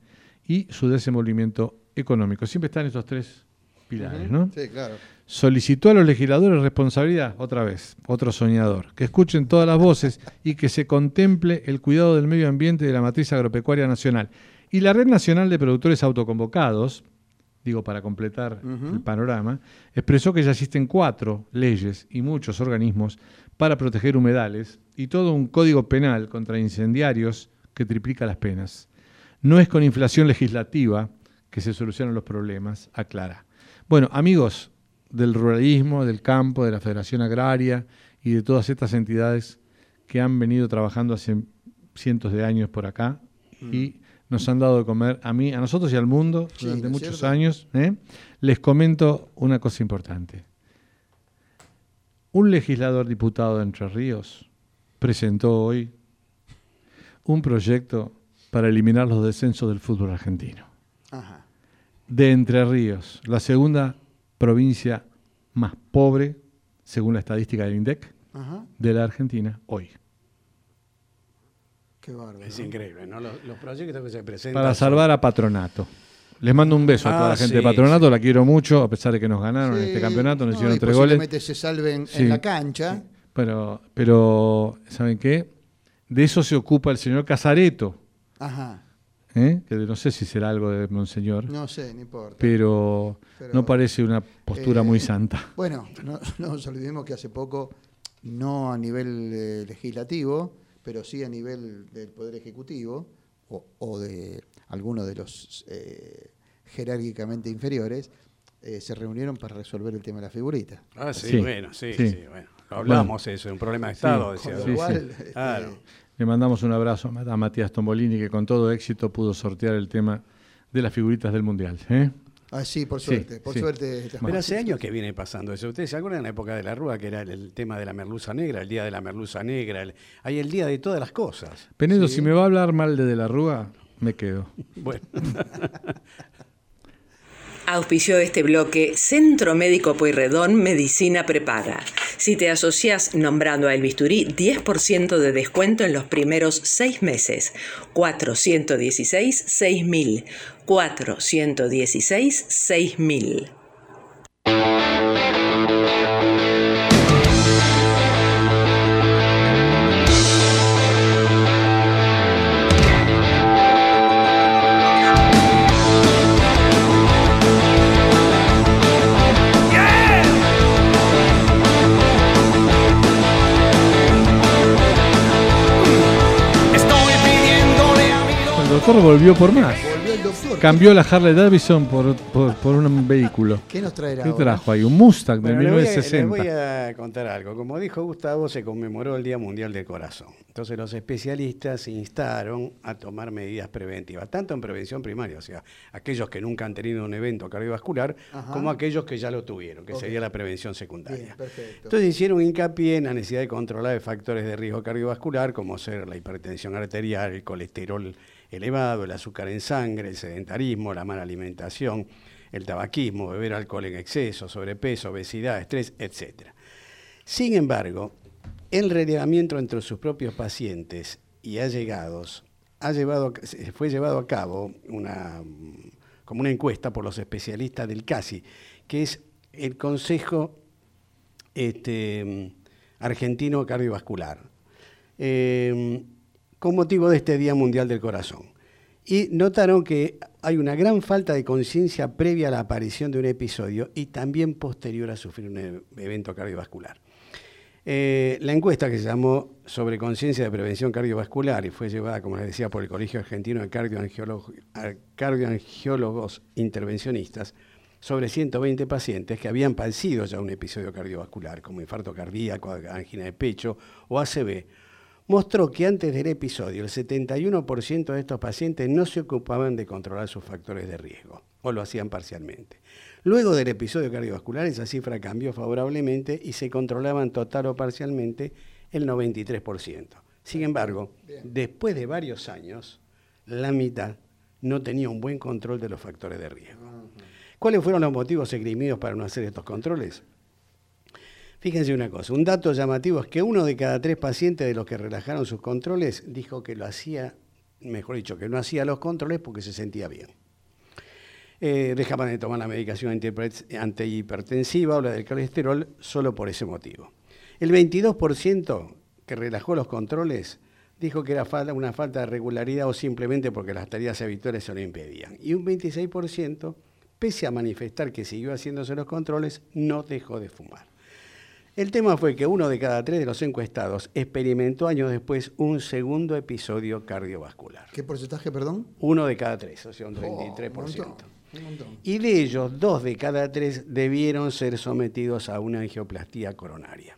y su desenvolvimiento económico. Siempre están estos tres pilares, ¿no? Sí, claro. Solicitó a los legisladores responsabilidad, otra vez, otro soñador, que escuchen todas las voces y que se contemple el cuidado del medio ambiente de la matriz agropecuaria nacional. Y la Red Nacional de Productores Autoconvocados, digo para completar el panorama, expresó que ya existen cuatro leyes y muchos organismos para proteger humedales y todo un código penal contra incendiarios que triplica las penas. No es con inflación legislativa que se solucionan los problemas, aclara. Bueno, amigos, del ruralismo, del campo, de la Federación Agraria y de todas estas entidades que han venido trabajando hace cientos de años por acá y nos han dado de comer a mí, a nosotros y al mundo Sí, durante ¿no es muchos cierto? años. ¿eh? Les comento una cosa importante. Un legislador diputado de Entre Ríos presentó hoy un proyecto para eliminar los descensos del fútbol argentino. Ajá. De Entre Ríos, la segunda provincia más pobre, según la estadística del INDEC, Ajá. de la Argentina hoy. Qué bárbaro. Es increíble, ¿no? Los, los proyectos que se presentan. Para son- salvar a Patronato. Les mando un beso a toda Ah, la gente de sí, Patronato, la quiero mucho, a pesar de que nos ganaron en este campeonato, nos no, hicieron tres goles. se salven Sí. en la cancha. Pero, pero, ¿saben qué? De eso se ocupa el señor Casareto, Ajá. ¿Eh? que no sé si será algo de Monseñor, No sé, no importa. pero, Pero, no parece una postura eh, muy santa. Bueno, no, no nos olvidemos que hace poco, no a nivel eh, legislativo, pero sí a nivel del Poder Ejecutivo o, o de alguno de los eh, jerárquicamente inferiores, eh, se reunieron para resolver el tema de la figurita. Ah, sí, Sí, bueno, sí, sí. sí. bueno. Lo hablamos eso, un problema de Estado, Sí, decía. Con lo sí. cual, este, Claro. Le mandamos un abrazo a Ma- a Matías Tombolini, que con todo éxito pudo sortear el tema de las figuritas del Mundial. ¿eh? ah, sí, por Sí, suerte, por sí. suerte. Pero hace años que viene pasando eso. ¿Ustedes se acuerdan de la época de la Rúa, que era el, el tema de la merluza negra, el día de la merluza negra? el- hay el día de todas las cosas. Penedo, Sí. si me va a hablar mal de De la Rúa, me quedo. Bueno, Auspició este bloque Centro Médico Pueyrredón Medicina Prepara. Si te asocias nombrando a El Bisturí, 10% de descuento en los primeros seis meses. 416 6000. 416 6000. Doctor volvió por más. Volvió el doctor. Cambió la Harley Davidson por, por, por un vehículo. ¿Qué nos traerá ¿Qué ahora? trajo ahí? Un Mustang de Bueno, le voy, a, 1960. voy a contar algo. Como dijo Gustavo, se conmemoró el Día Mundial del Corazón. Entonces los especialistas se instaron a tomar medidas preventivas, tanto en prevención primaria, o sea, aquellos que nunca han tenido un evento cardiovascular, Ajá. como aquellos que ya lo tuvieron, que sería la prevención secundaria. Bien, perfecto. Entonces hicieron hincapié en la necesidad de controlar factores de riesgo cardiovascular, como ser la hipertensión arterial, el colesterol elevado, el azúcar en sangre, el sedentarismo, la mala alimentación, el tabaquismo, beber alcohol en exceso, sobrepeso, obesidad, estrés, etc. Sin embargo, el relevamiento entre sus propios pacientes y allegados ha llevado, fue llevado a cabo una, como una encuesta por los especialistas del CASI, que es el Consejo este, Argentino Cardiovascular, eh, con motivo de este Día Mundial del Corazón. Y notaron que hay una gran falta de conciencia previa a la aparición de un episodio y también posterior a sufrir un e- evento cardiovascular. Eh, la encuesta que se llamó sobre conciencia de prevención cardiovascular y fue llevada, como les decía, por el Colegio Argentino de Cardioangiólogos Intervencionistas sobre 120 pacientes que habían padecido ya un episodio cardiovascular, como infarto cardíaco, angina de pecho o ACV, mostró que antes del episodio el 71% de estos pacientes no se ocupaban de controlar sus factores de riesgo o lo hacían parcialmente. Luego del episodio cardiovascular esa cifra cambió favorablemente y se controlaban total o parcialmente el 93%. Sin embargo, después de varios años, la mitad no tenía un buen control de los factores de riesgo. ¿Cuáles fueron los motivos esgrimidos para no hacer estos controles? Fíjense una cosa, un dato llamativo es que uno de cada tres pacientes de los que relajaron sus controles dijo que lo hacía, mejor dicho, que no hacía los controles porque se sentía bien. Eh, dejaban de tomar la medicación antihipert- antihipertensiva o la del colesterol solo por ese motivo. El 22% que relajó los controles dijo que era una falta de regularidad o simplemente porque las tareas habituales se lo impedían. Y un 26%, pese a manifestar que siguió haciéndose los controles, no dejó de fumar. El tema fue que uno de cada tres de los encuestados experimentó años después un segundo episodio cardiovascular. ¿Qué porcentaje, perdón? Uno de cada tres, o sea, un Oh, un 33%. montón. Un montón. Y de ellos, dos de cada tres debieron ser sometidos a una angioplastía coronaria.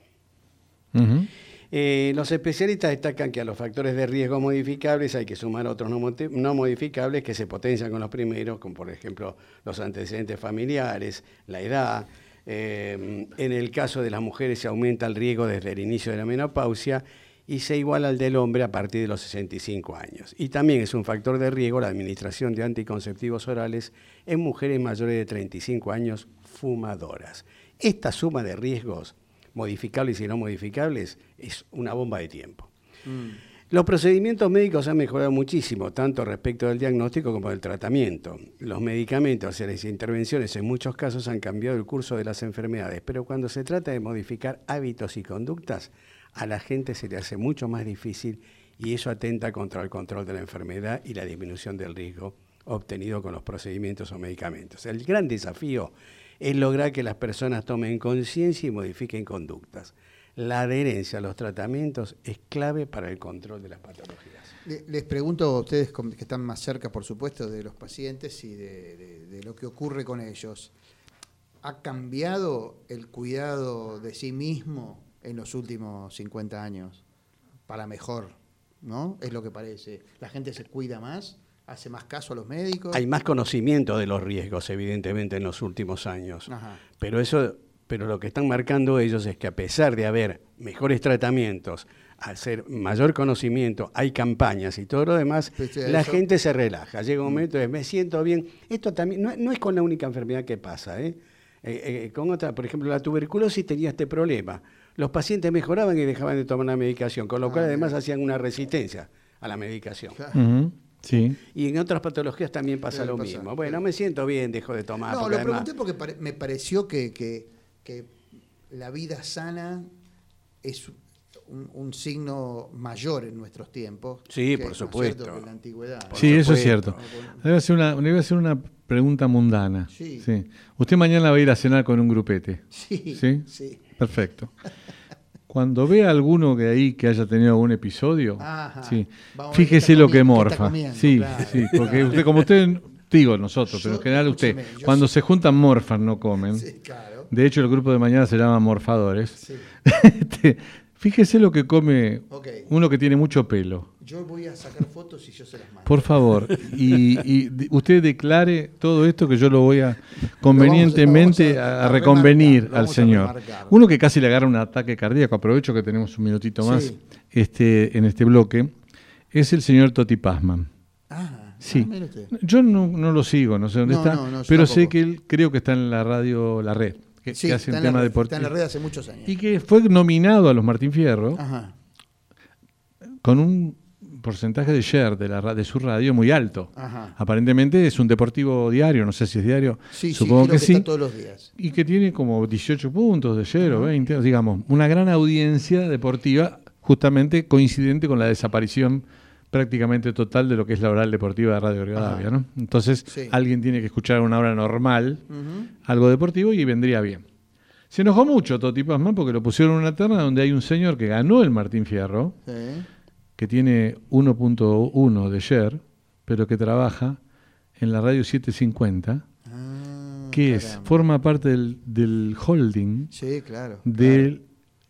Eh, los especialistas destacan que a los factores de riesgo modificables hay que sumar otros no modificables que se potencian con los primeros, como por ejemplo los antecedentes familiares, la edad. Eh, en el caso de las mujeres se aumenta el riesgo desde el inicio de la menopausia y se iguala al del hombre a partir de los 65 años. Y también es un factor de riesgo la administración de anticonceptivos orales en mujeres mayores de 35 años fumadoras. Esta suma de riesgos modificables y no modificables, es una bomba de tiempo. Los procedimientos médicos han mejorado muchísimo, tanto respecto del diagnóstico como del tratamiento. Los medicamentos y las intervenciones en muchos casos han cambiado el curso de las enfermedades, pero cuando se trata de modificar hábitos y conductas, a la gente se le hace mucho más difícil y eso atenta contra el control de la enfermedad y la disminución del riesgo obtenido con los procedimientos o medicamentos. El gran desafío es lograr que las personas tomen conciencia y modifiquen conductas. La adherencia a los tratamientos es clave para el control de las patologías. Le- Les pregunto a ustedes que están más cerca, por supuesto, de los pacientes y de, de- de lo que ocurre con ellos. ¿Ha cambiado el cuidado de sí mismo en los últimos 50 años? Para mejor, ¿no? Es lo que parece. La gente se cuida más, hace más caso a los médicos. Hay más conocimiento de los riesgos, evidentemente, en los últimos años. Ajá. Pero eso, pero lo que están marcando ellos es que a pesar de haber mejores tratamientos, hacer mayor conocimiento, hay campañas y todo lo demás, Pues, la eso- gente se relaja. Llega un momento de me siento bien. Esto también no, no es con la única enfermedad que pasa, ¿eh? Eh, eh, con otra, por ejemplo, la tuberculosis tenía este problema. Los pacientes mejoraban y dejaban de tomar la medicación, con lo cual Ah, además hacían una resistencia a la medicación. Sí. Y en otras patologías también pasa Sí, lo pasa, mismo. Bueno, me siento bien, dejo de tomar. No, lo además- pregunté porque pare- me pareció que, que- que la vida sana es un, un signo mayor en nuestros tiempos. Sí, que, por ¿no es supuesto. que en la antigüedad. Por Sí, eso es cierto. Le voy a hacer una, le voy a hacer una pregunta mundana. Sí. Usted mañana va a ir a cenar con un grupete. Sí, ¿Sí? sí. Perfecto. Cuando vea alguno que ahí que haya tenido algún episodio, Ajá. sí, Vamos fíjese lo que morfa. comiendo, sí, claro, sí, porque usted, como usted, digo nosotros, pero en general usted, cuando se juntan morfan no comen. Sí, claro. De hecho, el grupo de mañana se llama morfadores. Sí. Este, fíjese lo que come uno que tiene mucho pelo. Yo voy a sacar fotos y yo se las mando. Por favor, y, usted declare todo esto que yo lo voy a convenientemente vamos a- a, a reconvenir remarcar, al señor. Uno que casi le agarra un ataque cardíaco, aprovecho que tenemos un minutito más Sí. este, en este bloque, es el señor Toti Pasman. Ah, Sí. ah. Yo no, no lo sigo, no sé dónde No, está, no, pero sé que él creo que está en la radio La Red, que, Sí, que hace un la tema deportivo. Está en la red hace muchos años. Y que fue nominado a los Martín Fierro Ajá, con un porcentaje de share de, la, ra- de su radio muy alto. ajá. Aparentemente es un deportivo diario, no sé si es diario, Sí, supongo sí, creo que, que, sí. está todos los días. Y que tiene como 18 puntos de share o 20, digamos, una gran audiencia deportiva, justamente coincidente con la desaparición prácticamente total de lo que es la oral deportiva de Radio Rivadavia, ¿no? Entonces, Sí. alguien tiene que escuchar una hora normal algo deportivo y vendría bien. Se enojó mucho Toti Pasman porque lo pusieron en una terna donde hay un señor que ganó el Martín Fierro, Sí. que tiene 1.1 de share, pero que trabaja en la radio 750, Ah, que es, forma parte del, del holding Sí, claro. del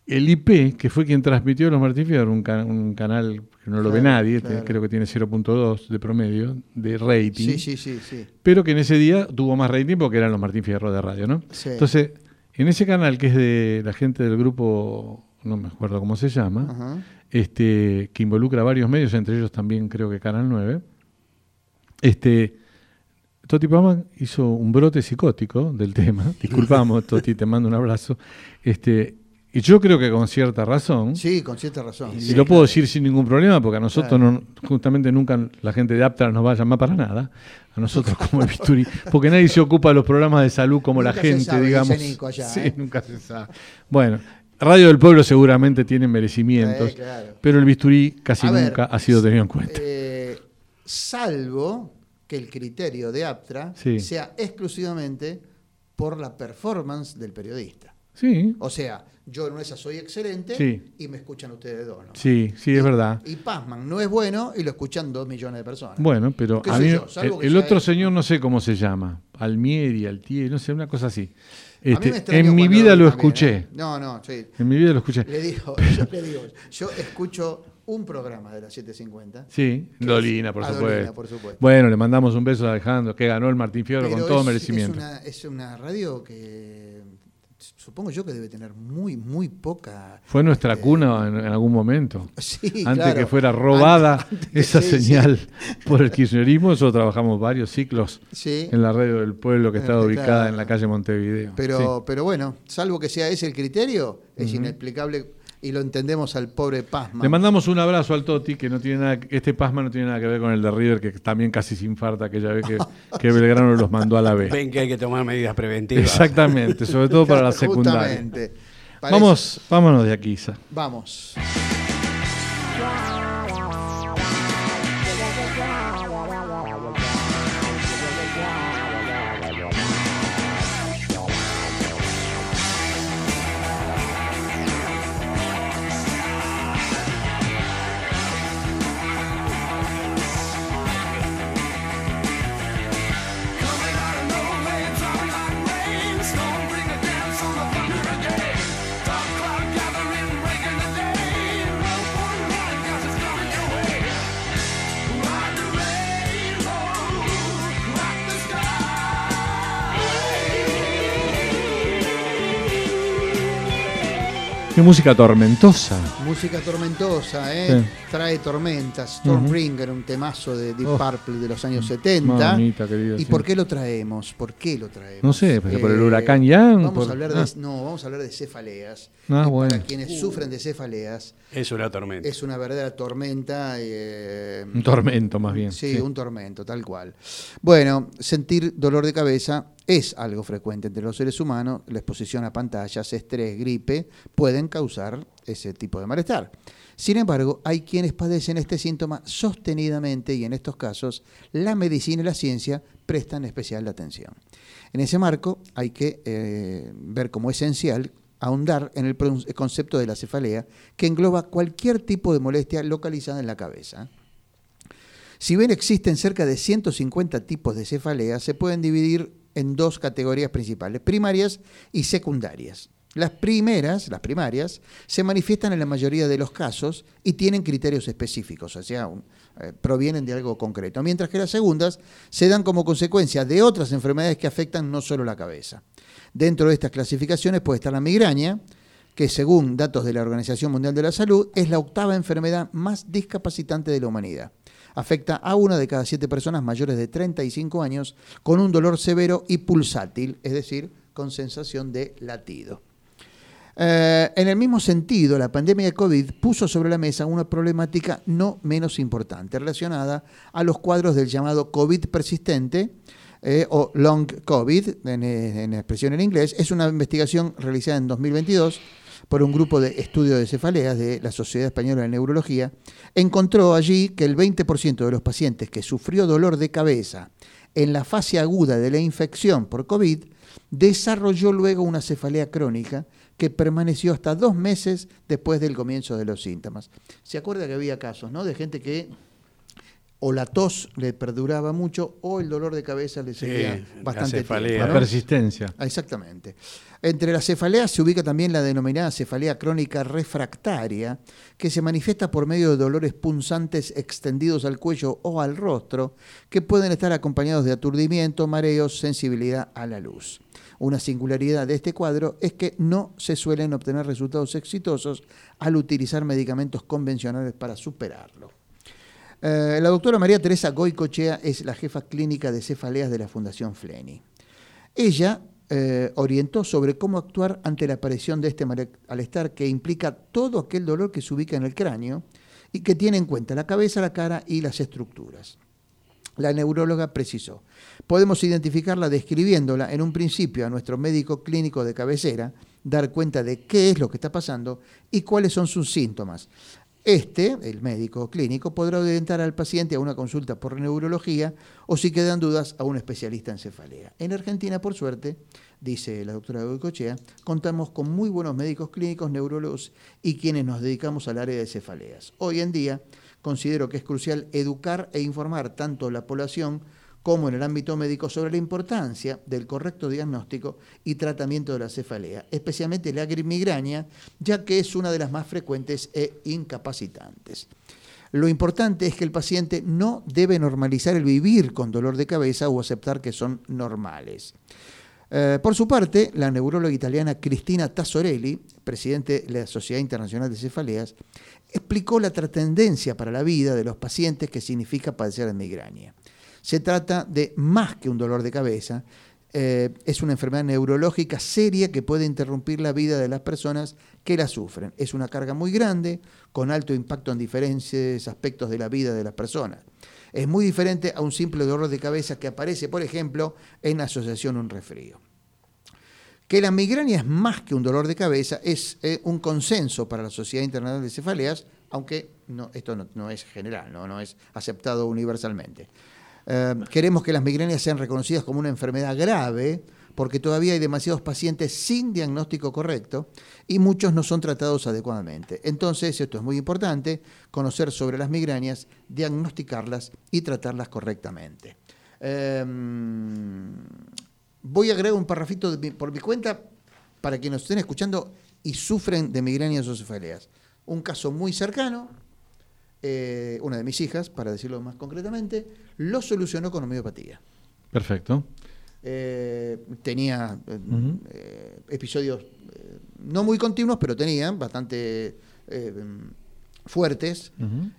el IP, que fue quien transmitió los Martín Fierro, un, ca- un canal que no lo ve nadie, claro. creo que tiene 0.2 de promedio de rating, Sí, sí, sí, sí. pero que en ese día tuvo más rating porque eran los Martín Fierro de radio, ¿no? Sí. Entonces, en ese canal que es de la gente del grupo, no me acuerdo cómo se llama, Ajá. este, que involucra varios medios, entre ellos también creo que Canal 9, este, Toti Pama hizo un brote psicótico del tema, disculpamos Toti, te mando un abrazo, este, y yo creo que con cierta razón, Sí, con cierta razón. y Sí, lo puedo decir sin ningún problema, porque a nosotros Claro. no, justamente nunca la gente de Aptra nos va a llamar para nada, a nosotros como el bisturí, porque nadie se ocupa de los programas de salud como la Nunca se gente, sabe, digamos. Nico allá, sí, ¿eh? nunca se sabe. Bueno, Radio del Pueblo seguramente tiene merecimientos, Sí, claro. pero el bisturí casi A ver, nunca ha sido tenido en cuenta. eh, salvo que el criterio de Aptra Sí. sea exclusivamente por la performance del periodista. Sí, O sea, yo en esa soy excelente Sí. y me escuchan ustedes dos. ¿no? sí, sí, es verdad. Y Pazman no es bueno y lo escuchan dos millones de personas. Bueno, pero el, el otro señor no sé cómo se llama, Almieri, Altieri, no sé, una cosa así. Este, en mi vida lo escuché, ¿eh? No, no, sí. en mi vida lo escuché. Le digo, yo le digo, yo escucho un programa de las 750. Sí, Dolina, por supuesto. Por supuesto. Bueno, le mandamos un beso a Alejandro, que ganó el Martín Fierro Pero con todo es- merecimiento. Es una, es una radio que supongo yo que debe tener muy, muy poca. Fue nuestra eh, cuna en, en algún momento. Sí, Antes claro. que fuera robada Antes- antes- esa sí, sí. señal por el kirchnerismo, nosotros trabajamos varios ciclos Sí. en la radio del pueblo que está Eh, ubicada claro. en la calle Montevideo. Pero, pero bueno, salvo que sea ese el criterio, es inexplicable y lo entendemos al pobre Sí. Pazman. Le mandamos un abrazo al Toti, que no tiene nada, este pasma no tiene nada que ver con el de River, que también casi se infarta aquella vez que, que Belgrano los mandó a la B. Ven que hay que tomar medidas preventivas. Exactamente, sobre todo para la secundaria. Justamente. Parece- Vamos, vámonos de aquí, Isa. Vamos. Música tormentosa. Música tormentosa, ¿eh? Sí. Trae tormentas. Stormbringer, un temazo de Deep Oh. Purple de los años 70. Mamita querida, ¿Y sí. por qué lo traemos? ¿Por qué lo traemos? No sé, pero por el huracán Ian, Vamos por- a hablar ah. de, no, vamos a hablar de cefaleas. Ah, Y bueno. Para quienes sufren de cefaleas, Es una tormenta. es una verdadera tormenta. eh, Un tormento, más bien. Sí, un tormento, tal cual. Bueno, sentir dolor de cabeza es algo frecuente entre los seres humanos. La exposición a pantallas, estrés, gripe pueden causar ese tipo de malestar. Sin embargo, hay quienes padecen este síntoma sostenidamente y en estos casos la medicina y la ciencia prestan especial atención. En ese marco hay que eh, ver como esencial ahondar en el concepto de la cefalea que engloba cualquier tipo de molestia localizada en la cabeza. Si bien existen cerca de 150 tipos de cefalea, se pueden dividir en dos categorías principales, primarias y secundarias. Las primeras, las primarias, se manifiestan en la mayoría de los casos y tienen criterios específicos, o sea, un- eh, provienen de algo concreto, mientras que las segundas se dan como consecuencia de otras enfermedades que afectan no solo la cabeza. Dentro de estas clasificaciones puede estar la migraña, que según datos de la Organización Mundial de la Salud es la octava enfermedad más discapacitante de la humanidad. Afecta a una de cada siete personas mayores de 35 años con un dolor severo y pulsátil, es decir, con sensación de latido. Eh, en el mismo sentido, la pandemia de COVID puso sobre la mesa una problemática no menos importante relacionada a los cuadros del llamado COVID persistente eh, o long COVID, en, expresión en inglés. Es una investigación realizada en 2022 por un grupo de estudio de cefaleas de la Sociedad Española de Neurología. Encontró allí que el 20% de los pacientes que sufrió dolor de cabeza en la fase aguda de la infección por COVID desarrolló luego una cefalea crónica que permaneció hasta dos meses después del comienzo de los síntomas. ¿Se acuerda que había casos, ¿no? De gente que o la tos le perduraba mucho o el dolor de cabeza le Sí, seguía la bastante cefalea. tiempo, La ¿no? persistencia. Ah, Exactamente. Entre las cefaleas se ubica también la denominada cefalea crónica refractaria, que se manifiesta por medio de dolores punzantes extendidos al cuello o al rostro, que pueden estar acompañados de aturdimiento, mareos, sensibilidad a la luz. Una singularidad de este cuadro es que no se suelen obtener resultados exitosos al utilizar medicamentos convencionales para superarlo. Eh, la doctora María Teresa Goicochea es la jefa clínica de cefaleas de la Fundación Fleni. Ella eh, orientó sobre cómo actuar ante la aparición de este male- malestar que implica todo aquel dolor que se ubica en el cráneo y que tiene en cuenta la cabeza, la cara y las estructuras. La neuróloga precisó, podemos identificarla describiéndola en un principio a nuestro médico clínico de cabecera, dar cuenta de qué es lo que está pasando y cuáles son sus síntomas. Este, el médico clínico, podrá orientar al paciente a una consulta por neurología o si quedan dudas a un especialista en cefalea. En Argentina, por suerte, dice la doctora Goicochea, contamos con muy buenos médicos clínicos, neurólogos y quienes nos dedicamos al área de cefaleas. Hoy en día considero que es crucial educar e informar tanto a la población como en el ámbito médico sobre la importancia del correcto diagnóstico y tratamiento de la cefalea, especialmente la migraña, ya que es una de las más frecuentes e incapacitantes. Lo importante es que el paciente no debe normalizar el vivir con dolor de cabeza o aceptar que son normales. Eh, por su parte, la neuróloga italiana Cristina Tassorelli, presidente de la Sociedad Internacional de Cefaleas, explicó la trascendencia para la vida de los pacientes que significa padecer de migraña. Se trata de más que un dolor de cabeza, eh, es una enfermedad neurológica seria que puede interrumpir la vida de las personas que la sufren. Es una carga muy grande, con alto impacto en diferentes aspectos de la vida de las personas. Es muy diferente a un simple dolor de cabeza que aparece, por ejemplo, en asociación a un resfrío. Que la migraña es más que un dolor de cabeza es eh, un consenso para la Sociedad Internacional de Cefaleas, aunque esto no, es general, no es aceptado universalmente. Eh, queremos que las migrañas sean reconocidas como una enfermedad grave porque todavía hay demasiados pacientes sin diagnóstico correcto y muchos no son tratados adecuadamente. Entonces, esto es muy importante, conocer sobre las migrañas, diagnosticarlas y tratarlas correctamente. Em, voy a agregar un parrafito por mi cuenta para que nos estén escuchando y sufren de migrañas o cefaleas. Un caso muy cercano, eh, una de mis hijas, para decirlo más concretamente, lo solucionó con homeopatía. Perfecto. Eh, tenía eh, episodios no muy continuos, pero tenía bastante fuertes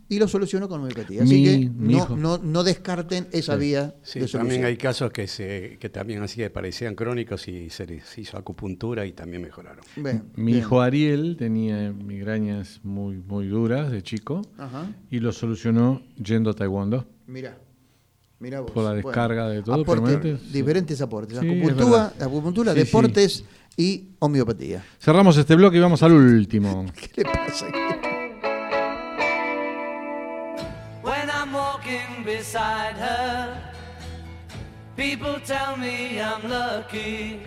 y lo solucionó con homeopatía. Así que no, no, descarten esa vía sí, También hay casos que, se, que también así parecían crónicos y se les hizo acupuntura y también mejoraron. Mi hijo Ariel tenía migrañas muy, muy duras de chico y lo solucionó yendo a Taekwondo. Mira. Mira vos. Por la descarga de todo. diferentes aportes. acupuntura, acupuntura deportes y homeopatía. Cerramos este bloque y vamos al último. ¿Qué le pasa? Beside her. People tell me I'm lucky.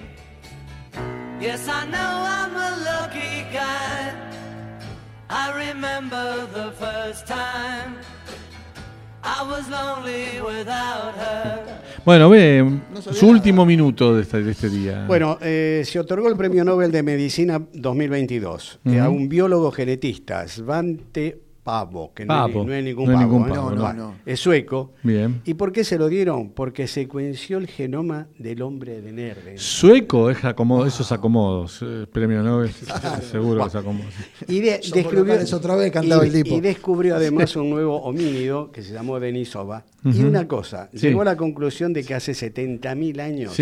Yes, I know I'm a lucky guy. I remember the first time. I was lonely without her. Bueno, ve, su último minuto de este, de este día. Bueno, eh, se otorgó el Premio Nobel de Medicina 2022 uh -huh. a un biólogo genetista, Svante Pavo, que no, es, ningún pavo, es sueco. Bien. ¿Y por qué se lo dieron? Porque secuenció el genoma del hombre de Nerde. Sueco es acomodo, esos acomodos, eh, premio Nobel, seguro que es acomodos. Y, descubrió, otra vez el tipo. y descubrió además un nuevo homínido que se llamó Denisova. Y una cosa, llegó a la conclusión de que hace 70.000 años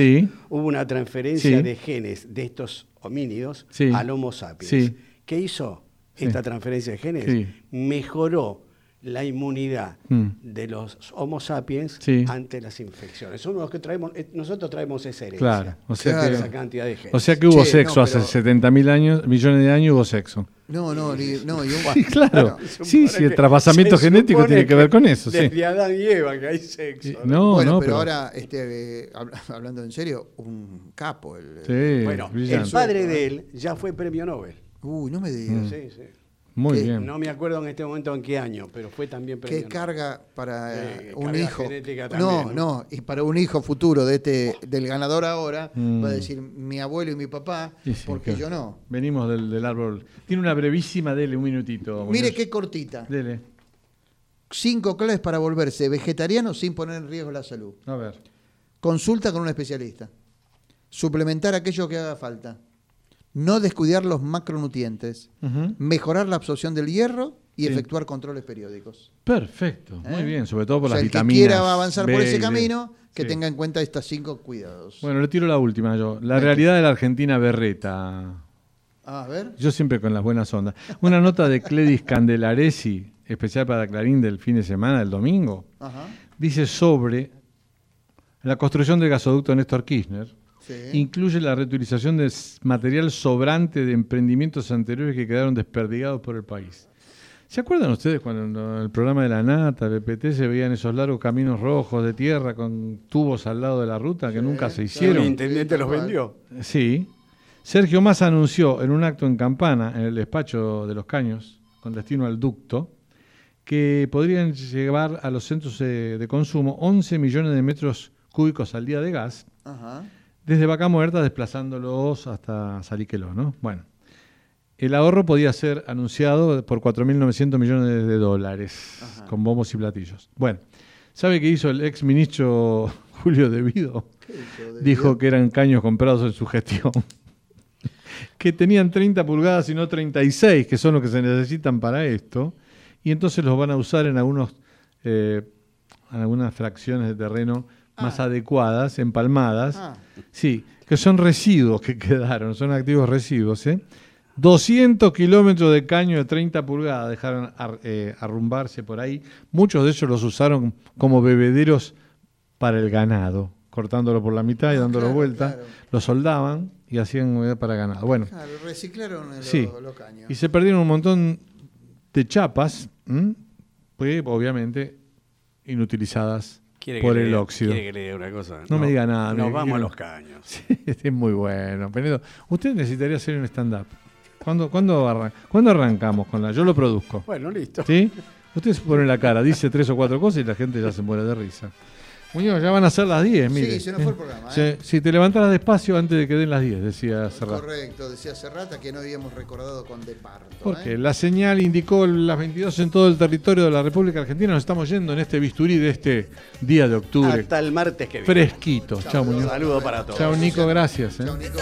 hubo una transferencia de genes de estos homínidos al Homo sapiens. ¿Qué hizo? Esta transferencia de genes, mejoró la inmunidad mm. de los Homo sapiens ante las infecciones. Somos los que traemos, eh, nosotros traemos esa herencia, claro, o sea esa cantidad de genes. O sea que hubo sexo hace 70 mil años, millones de años hubo sexo. No, no, no. Yo, sí, claro. sí, sí, el trasvasamiento genético tiene que ver con eso. Desde Adán y Eva que hay sexo. No, bueno, pero, ahora, este, hablando en serio, un capo. El, bueno, el padre de él ya fue premio Nobel. Uy, no me digas. Mm. Sí, sí. Muy bien. No me acuerdo en este momento en qué año, pero fue también premio ¿Qué carga para un hijo? No, no, y para un hijo futuro de este del ganador ahora, va a mm. decir mi abuelo y mi papá, porque yo no. Venimos del, árbol. Tiene una brevísima, dele un minutito. Mire qué cortita. Dele. Cinco claves para volverse vegetariano sin poner en riesgo la salud. A ver. Consulta con un especialista. Suplementar aquello que haga falta no descuidar los macronutrientes, mejorar la absorción del hierro y efectuar controles periódicos. Perfecto, muy ¿Eh? bien, sobre todo por las el vitaminas. Que quiera avanzar por ese camino, que tenga en cuenta estos cinco cuidados. Bueno, le tiro la última yo. La realidad de la Argentina berreta. a ver. Yo siempre con las buenas ondas. Una nota de Cledis Candelaresi, especial para Clarín del fin de semana, del domingo, dice sobre la construcción del gasoducto Néstor Kirchner incluye la reutilización de material sobrante de emprendimientos anteriores que quedaron desperdigados por el país. ¿Se acuerdan ustedes cuando en el programa de la Nata, BPT, se veían esos largos caminos rojos de tierra con tubos al lado de la ruta que nunca se El hicieron? intendente los vendió. Sí. Sergio Massa anunció en un acto en Campana, en el despacho de los Caños, con destino al ducto, que podrían llevar a los centros eh, de consumo 11 millones de metros cúbicos al día de gas, Ajá. Desde Vaca Muerta desplazándolos hasta Saliqueló, ¿no? Bueno, el ahorro podía ser anunciado por 4.900 millones de dólares, con bombos y platillos. Bueno, ¿sabe qué hizo el ex ministro Julio Devido? Dijo que eran caños comprados en su gestión. que tenían 30 pulgadas y no 36, que son los que se necesitan para esto, y entonces los van a usar en algunos eh, en algunas fracciones de terreno más adecuadas, empalmadas, Ah. sí, que son residuos que quedaron, son activos residuos, ¿eh? 200 kilómetros de caño de 30 pulgadas dejaron ar- eh, arrumbarse por ahí. Muchos de ellos los usaron como bebederos para el ganado, cortándolo por la mitad y Ah, dándolo claro, vuelta. claro. Lo soldaban y hacían para ganado. Bueno, Claro, reciclaron los, Sí. los caños. y se perdieron un montón de chapas, ¿m? pues obviamente inutilizadas ¿Quiere que por el óxido. ¿Quiere que le diga una cosa? No me diga nada, Nos vamos a los caños. Sí, es muy bueno. Penedo, usted necesitaría hacer un stand-up. ¿Cuándo, cuándo, arran- ¿Cuándo arrancamos con la? Yo lo produzco. Bueno, listo. ¿Sí? Usted se pone la cara, dice tres o cuatro cosas y la gente ya se muere de risa. Muñoz, ya van a ser las 10, mire. Sí, se nos fue el programa. ¿eh? Si te levantaras despacio antes de que den las 10, decía Serrat. Correcto, decía Serrata que no habíamos recordado con Departo. Porque ¿eh? la señal indicó las 22 en todo el territorio de la República Argentina. Nos estamos yendo en este bisturí de este día de octubre. Hasta el martes que viene. Fresquito. Chao, Muñoz. Saludo para todos. Chao, Nico. Gracias. ¿eh? Chao, Nico.